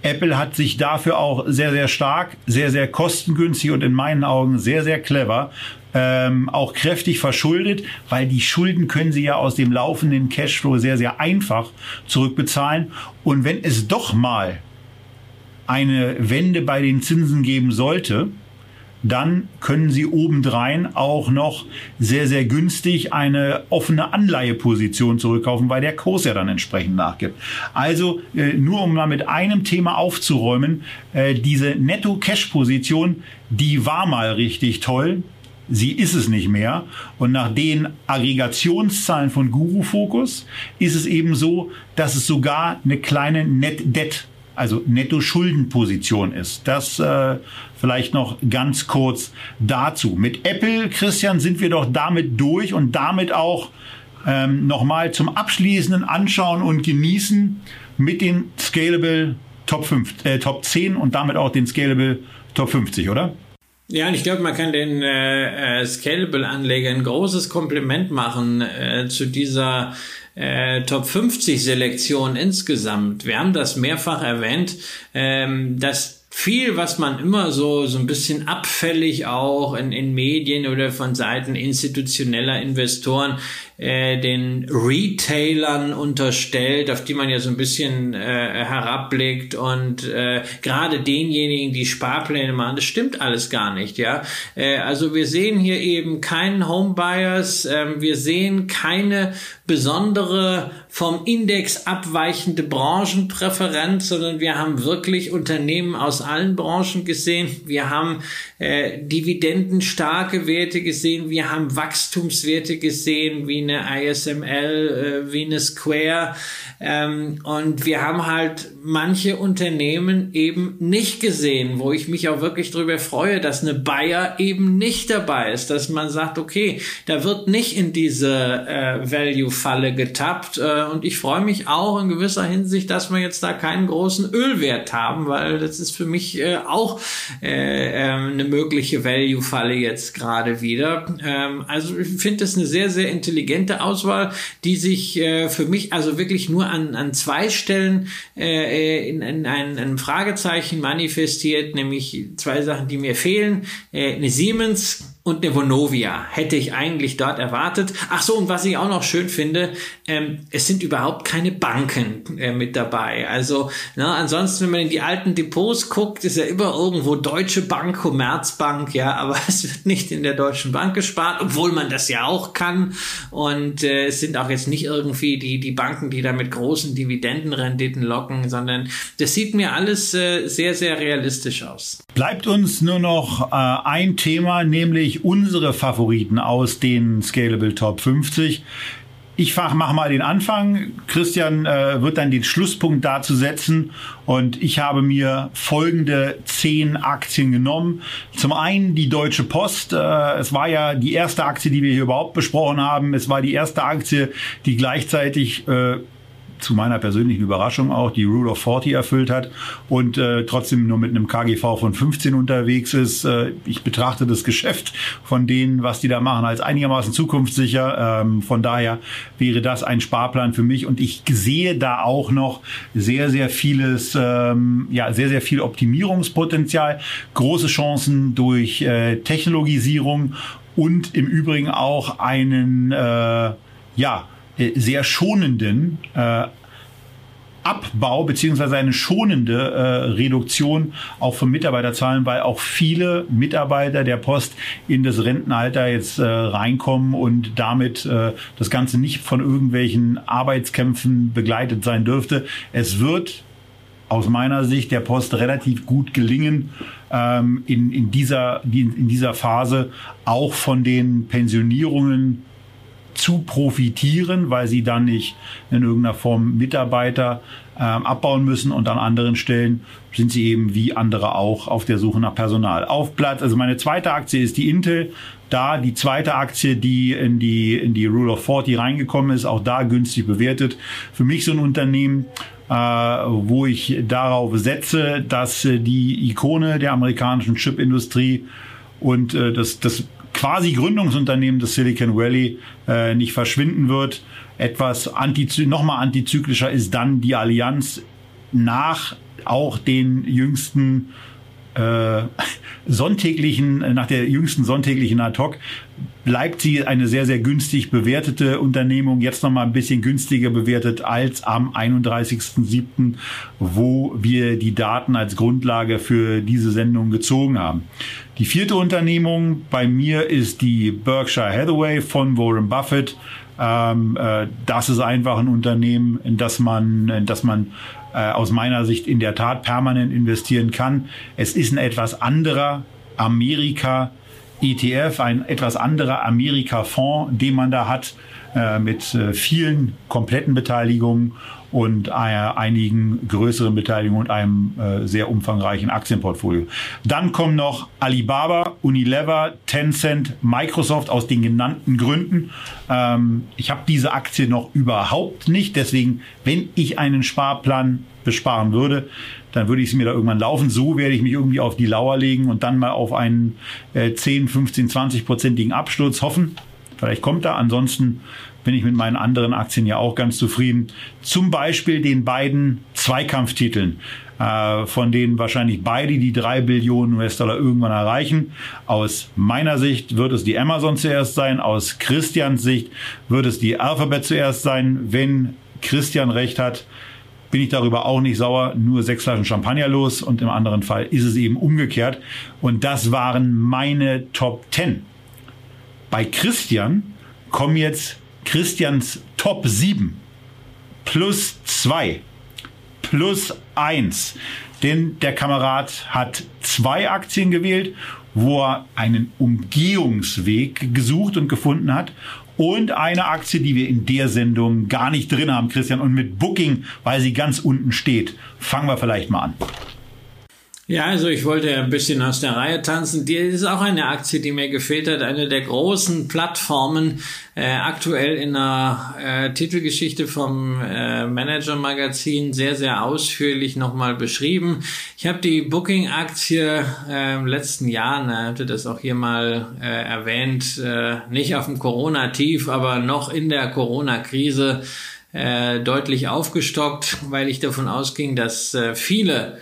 Apple hat sich dafür auch sehr, sehr stark, sehr, sehr kostengünstig und in meinen Augen sehr, sehr clever ähm, auch kräftig verschuldet, weil die Schulden können sie ja aus dem laufenden Cashflow sehr, sehr einfach zurückbezahlen. Und wenn es doch mal eine Wende bei den Zinsen geben sollte, dann können Sie obendrein auch noch sehr, sehr günstig eine offene Anleiheposition zurückkaufen, weil der Kurs ja dann entsprechend nachgibt. Also äh, nur um mal mit einem Thema aufzuräumen, äh, diese Netto-Cash-Position, die war mal richtig toll. Sie ist es nicht mehr. Und nach den Aggregationszahlen von Guru Focus ist es eben so, dass es sogar eine kleine Net Debt also Netto-Schuldenposition ist. Das äh, vielleicht noch ganz kurz dazu. Mit Apple, Christian, sind wir doch damit durch und damit auch ähm, nochmal zum abschließenden Anschauen und Genießen mit den Scalable Top 5, äh, Top 10 und damit auch den Scalable Top 50, oder? Ja, und ich glaube, man kann den äh, äh, Scalable-Anlegern ein großes Kompliment machen äh, zu dieser äh, Top 50 Selektion insgesamt. Wir haben das mehrfach erwähnt, ähm, dass viel, was man immer so, so ein bisschen abfällig auch in, in Medien oder von Seiten institutioneller Investoren äh, den Retailern unterstellt, auf die man ja so ein bisschen äh, herabblickt und äh, gerade denjenigen, die Sparpläne machen, das stimmt alles gar nicht, ja. Äh, also wir sehen hier eben keinen Homebuyers, äh, wir sehen keine besondere vom Index abweichende Branchenpräferenz, sondern wir haben wirklich Unternehmen aus allen Branchen gesehen. Wir haben äh, dividendenstarke Werte gesehen, wir haben Wachstumswerte gesehen, wie eine ISML, äh, wie eine Square. Ähm, und wir haben halt manche Unternehmen eben nicht gesehen, wo ich mich auch wirklich darüber freue, dass eine Bayer eben nicht dabei ist, dass man sagt, okay, da wird nicht in diese äh, Value-Falle getappt. Äh, und ich freue mich auch in gewisser Hinsicht, dass wir jetzt da keinen großen Ölwert haben, weil das ist für mich äh, auch äh, ähm, eine mögliche Value-Falle jetzt gerade wieder. Ähm, also ich finde das eine sehr, sehr intelligente Auswahl, die sich äh, für mich also wirklich nur an, an zwei Stellen äh, in, in ein, ein Fragezeichen manifestiert, nämlich zwei Sachen, die mir fehlen. Äh, eine Siemens und eine Vonovia hätte ich eigentlich dort erwartet. Ach so, und was ich auch noch schön finde, ähm, es sind überhaupt keine Banken äh, mit dabei. Also na, ansonsten, wenn man in die alten Depots guckt, ist ja immer irgendwo Deutsche Bank, Commerzbank, ja, aber es wird nicht in der Deutschen Bank gespart, obwohl man das ja auch kann. Und äh, es sind auch jetzt nicht irgendwie die, die Banken, die da mit großen Dividendenrenditen locken, sondern das sieht mir alles äh, sehr, sehr realistisch aus. Bleibt uns nur noch äh, ein Thema, nämlich unsere Favoriten aus den Scalable Top 50. Ich mache mal den Anfang. Christian äh, wird dann den Schlusspunkt dazu setzen. Und ich habe mir folgende zehn Aktien genommen. Zum einen die Deutsche Post. Äh, es war ja die erste Aktie, die wir hier überhaupt besprochen haben. Es war die erste Aktie, die gleichzeitig äh, zu meiner persönlichen Überraschung auch die Rule of 40 erfüllt hat und äh, trotzdem nur mit einem KGV von 15 unterwegs ist. Äh, ich betrachte das Geschäft von denen, was die da machen, als einigermaßen zukunftssicher. Ähm, von daher wäre das ein Sparplan für mich und ich sehe da auch noch sehr, sehr vieles, ähm, ja, sehr, sehr viel Optimierungspotenzial, große Chancen durch äh, Technologisierung und im Übrigen auch einen, äh, ja, sehr schonenden äh, Abbau beziehungsweise eine schonende äh, Reduktion auch von Mitarbeiterzahlen, weil auch viele Mitarbeiter der Post in das Rentenalter jetzt äh, reinkommen und damit äh, das Ganze nicht von irgendwelchen Arbeitskämpfen begleitet sein dürfte. Es wird aus meiner Sicht der Post relativ gut gelingen, ähm, in, in, dieser, in dieser Phase auch von den Pensionierungen zu profitieren, weil sie dann nicht in irgendeiner Form Mitarbeiter ähm, abbauen müssen und an anderen Stellen sind sie eben wie andere auch auf der Suche nach Personal. Auf Platz, also meine zweite Aktie ist die Intel. Da die zweite Aktie, die in die, in die Rule of 40 reingekommen ist, auch da günstig bewertet. Für mich so ein Unternehmen, äh, wo ich darauf setze, dass äh, die Ikone der amerikanischen Chipindustrie und äh, das, das quasi Gründungsunternehmen des Silicon Valley äh, nicht verschwinden wird. Etwas antizy nochmal antizyklischer ist dann die Allianz nach auch den jüngsten äh, sonntäglichen, nach der jüngsten sonntäglichen Ad-Hoc bleibt sie eine sehr, sehr günstig bewertete Unternehmung, jetzt nochmal ein bisschen günstiger bewertet als am 31.07., wo wir die Daten als Grundlage für diese Sendung gezogen haben. Die vierte Unternehmung bei mir ist die Berkshire Hathaway von Warren Buffett. Ähm, äh, das ist einfach ein Unternehmen, in das man, in das man äh, aus meiner Sicht in der Tat permanent investieren kann. Es ist ein etwas anderer Amerika ETF, ein etwas anderer Amerika-Fonds, den man da hat, äh, mit äh, vielen kompletten Beteiligungen und äh, einigen größeren Beteiligungen und einem äh, sehr umfangreichen Aktienportfolio. Dann kommen noch Alibaba, Unilever, Tencent, Microsoft aus den genannten Gründen. Ähm, ich habe diese Aktie noch überhaupt nicht. Deswegen, wenn ich einen Sparplan besparen würde, dann würde ich sie mir da irgendwann laufen. So werde ich mich irgendwie auf die Lauer legen und dann mal auf einen äh, 10, 15, 20-prozentigen Absturz hoffen. Vielleicht kommt er. Ansonsten bin ich mit meinen anderen Aktien ja auch ganz zufrieden. Zum Beispiel den beiden Zweikampftiteln, äh, von denen wahrscheinlich beide die drei Billionen US-Dollar irgendwann erreichen. Aus meiner Sicht wird es die Amazon zuerst sein. Aus Christians Sicht wird es die Alphabet zuerst sein. Wenn Christian recht hat, bin ich darüber auch nicht sauer, nur sechs Flaschen Champagner los und im anderen Fall ist es eben umgekehrt. Und das waren meine Top 10. Bei Christian kommen jetzt Christians Top 7 plus 2 plus 1. Denn der Kamerad hat zwei Aktien gewählt, wo er einen Umgehungsweg gesucht und gefunden hat und eine Aktie, die wir in der Sendung gar nicht drin haben, Christian. Und mit Booking, weil sie ganz unten steht, fangen wir vielleicht mal an. Ja, also ich wollte ein bisschen aus der Reihe tanzen. Die ist auch eine Aktie, die mir gefehlt hat. Eine der großen Plattformen, äh, aktuell in der äh, Titelgeschichte vom äh, Manager Magazin sehr, sehr ausführlich nochmal beschrieben. Ich habe die Booking-Aktie äh, im letzten Jahr, na, hatte das auch hier mal äh, erwähnt, äh, nicht auf dem Corona-Tief, aber noch in der Corona-Krise äh, deutlich aufgestockt, weil ich davon ausging, dass äh, viele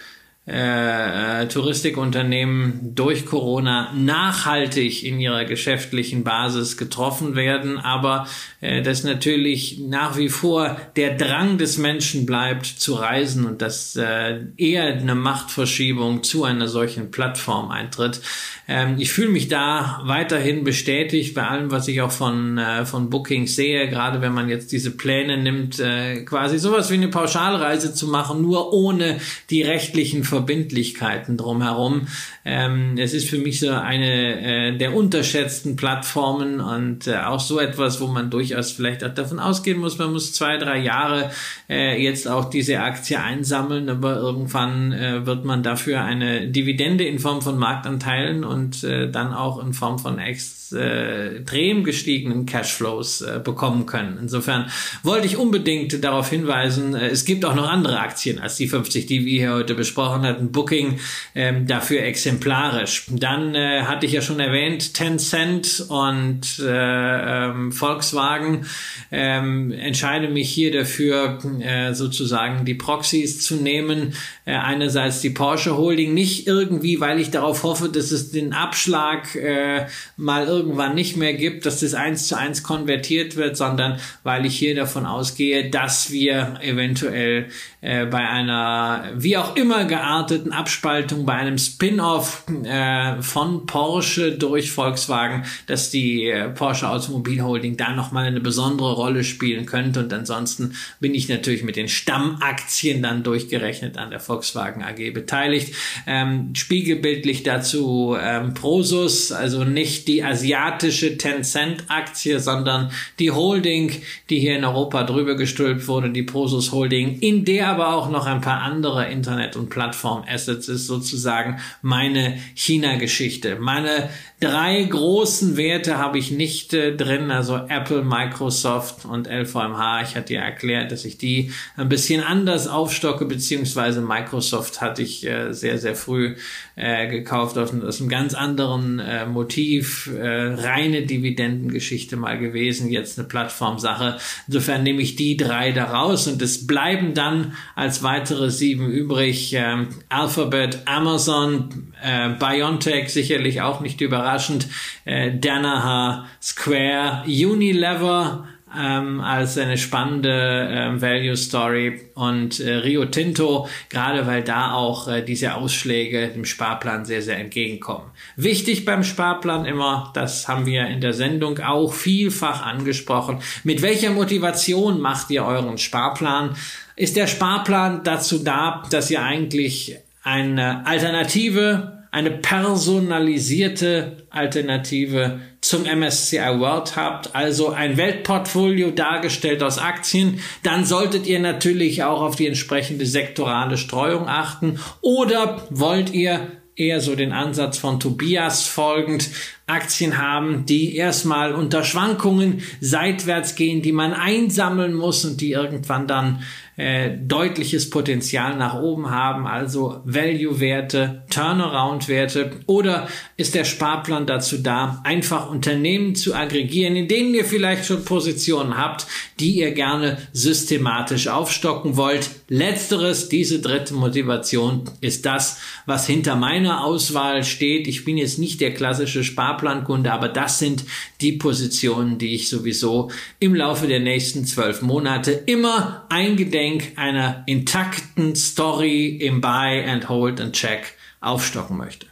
äh, äh, Touristikunternehmen durch Corona nachhaltig in ihrer geschäftlichen Basis getroffen werden, aber äh, dass natürlich nach wie vor der Drang des Menschen bleibt zu reisen und dass äh, eher eine Machtverschiebung zu einer solchen Plattform eintritt. Ähm, ich fühle mich da weiterhin bestätigt bei allem, was ich auch von, äh, von Booking sehe, gerade wenn man jetzt diese Pläne nimmt, äh, quasi sowas wie eine Pauschalreise zu machen, nur ohne die rechtlichen Verbindlichkeiten drumherum. Ähm, es ist für mich so eine äh, der unterschätzten Plattformen und äh, auch so etwas, wo man durchaus vielleicht auch davon ausgehen muss, man muss zwei, drei Jahre äh, jetzt auch diese Aktie einsammeln, aber irgendwann äh, wird man dafür eine Dividende in Form von Marktanteilen und äh, dann auch in Form von Ex extrem gestiegenen Cashflows äh, bekommen können. Insofern wollte ich unbedingt darauf hinweisen, äh, es gibt auch noch andere Aktien als die 50, die wir hier heute besprochen hatten. Booking ähm, dafür exemplarisch. Dann äh, hatte ich ja schon erwähnt, Tencent und äh, ähm, Volkswagen. Ähm, entscheide mich hier dafür, äh, sozusagen die Proxys zu nehmen. Äh, einerseits die Porsche Holding, nicht irgendwie, weil ich darauf hoffe, dass es den Abschlag äh, mal irgendwann nicht mehr gibt, dass das eins zu eins konvertiert wird, sondern weil ich hier davon ausgehe, dass wir eventuell äh, bei einer wie auch immer gearteten Abspaltung, bei einem Spin-off äh, von Porsche durch Volkswagen, dass die äh, Porsche Automobil Holding da nochmal eine besondere Rolle spielen könnte. Und ansonsten bin ich natürlich mit den Stammaktien dann durchgerechnet an der Volkswagen AG beteiligt. Ähm, spiegelbildlich dazu ähm, Prosus, also nicht die Asi asiatische Tencent-Aktie, sondern die Holding, die hier in Europa drüber gestülpt wurde, die Prosus Holding, in der aber auch noch ein paar andere Internet- und Plattform-Assets ist sozusagen meine China-Geschichte. Meine drei großen Werte habe ich nicht äh, drin, also Apple, Microsoft und LVMH. Ich hatte ja erklärt, dass ich die ein bisschen anders aufstocke, beziehungsweise Microsoft hatte ich äh, sehr, sehr früh äh, gekauft aus, aus einem ganz anderen äh, Motiv, äh, reine Dividendengeschichte mal gewesen, jetzt eine Plattformsache. Insofern nehme ich die drei da raus und es bleiben dann als weitere sieben übrig. Ähm, Alphabet, Amazon, äh, BioNTech sicherlich auch nicht überraschend, äh, Danaher, Square, Unilever, ähm, als eine spannende äh, Value Story und äh, Rio Tinto, gerade weil da auch äh, diese Ausschläge dem Sparplan sehr, sehr entgegenkommen. Wichtig beim Sparplan immer, das haben wir in der Sendung auch vielfach angesprochen, mit welcher Motivation macht ihr euren Sparplan? Ist der Sparplan dazu da, dass ihr eigentlich eine Alternative eine personalisierte Alternative zum MSCI World habt, also ein Weltportfolio dargestellt aus Aktien, dann solltet ihr natürlich auch auf die entsprechende sektorale Streuung achten. Oder wollt ihr eher so den Ansatz von Tobias folgend Aktien haben, die erstmal unter Schwankungen seitwärts gehen, die man einsammeln muss und die irgendwann dann äh, deutliches Potenzial nach oben haben, also Value-Werte, Turnaround-Werte oder ist der Sparplan dazu da, einfach Unternehmen zu aggregieren, in denen ihr vielleicht schon Positionen habt, die ihr gerne systematisch aufstocken wollt. Letzteres, diese dritte Motivation ist das, was hinter meiner Auswahl steht. Ich bin jetzt nicht der klassische Sparplankunde, aber das sind die Positionen, die ich sowieso im Laufe der nächsten zwölf Monate immer eingedenk einer intakten Story im Buy and Hold and Check aufstocken möchte.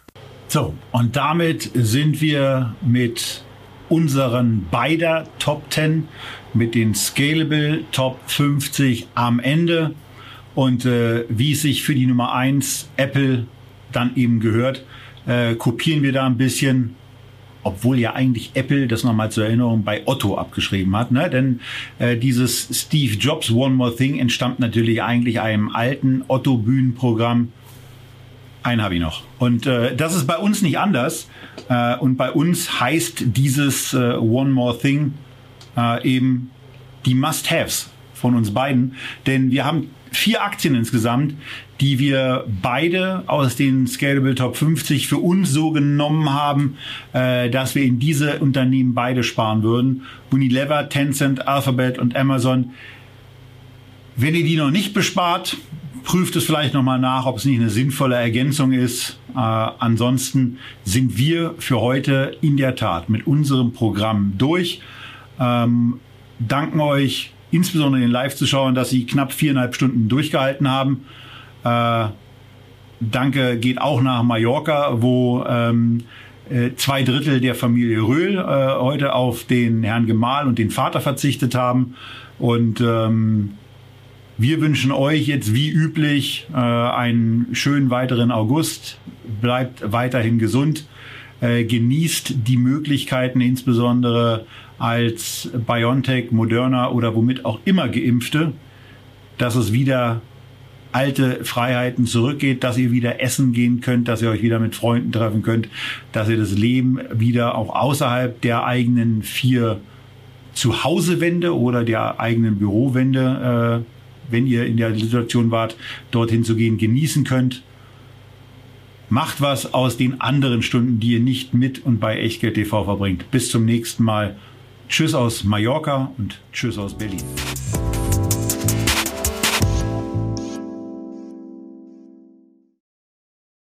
So, und damit sind wir mit unseren beider Top 10 mit den Scalable Top 50 am Ende. Und äh, wie es sich für die Nummer 1 Apple dann eben gehört, äh, kopieren wir da ein bisschen obwohl ja eigentlich Apple, das nochmal zur Erinnerung, bei Otto abgeschrieben hat. Ne? Denn äh, dieses Steve Jobs One More Thing entstammt natürlich eigentlich einem alten Otto-Bühnenprogramm. Einen habe ich noch. Und äh, das ist bei uns nicht anders. Äh, und bei uns heißt dieses äh, One More Thing äh, eben die Must-Haves von uns beiden. Denn wir haben vier Aktien insgesamt, die wir beide aus den Scalable Top 50 für uns so genommen haben, äh, dass wir in diese Unternehmen beide sparen würden. Unilever, Tencent, Alphabet und Amazon. Wenn ihr die noch nicht bespart, prüft es vielleicht nochmal nach, ob es nicht eine sinnvolle Ergänzung ist. Äh, ansonsten sind wir für heute in der Tat mit unserem Programm durch. Ähm, danken euch insbesondere den Live-Zuschauern, dass sie knapp viereinhalb Stunden durchgehalten haben. Äh, Danke geht auch nach Mallorca, wo ähm, äh, zwei Drittel der Familie Röhl äh, heute auf den Herrn Gemahl und den Vater verzichtet haben. Und ähm, wir wünschen euch jetzt wie üblich äh, einen schönen weiteren August. Bleibt weiterhin gesund. Äh, genießt die Möglichkeiten, insbesondere als BioNTech, Moderna oder womit auch immer Geimpfte, dass es wieder alte Freiheiten zurückgeht, dass ihr wieder essen gehen könnt, dass ihr euch wieder mit Freunden treffen könnt, dass ihr das Leben wieder auch außerhalb der eigenen vier Zuhausewände oder der eigenen Bürowände, äh, wenn ihr in der Situation wart, dorthin zu gehen, genießen könnt. Macht was aus den anderen Stunden, die ihr nicht mit und bei Echtgeld TV verbringt. Bis zum nächsten Mal. Tschüss aus Mallorca und Tschüss aus Berlin.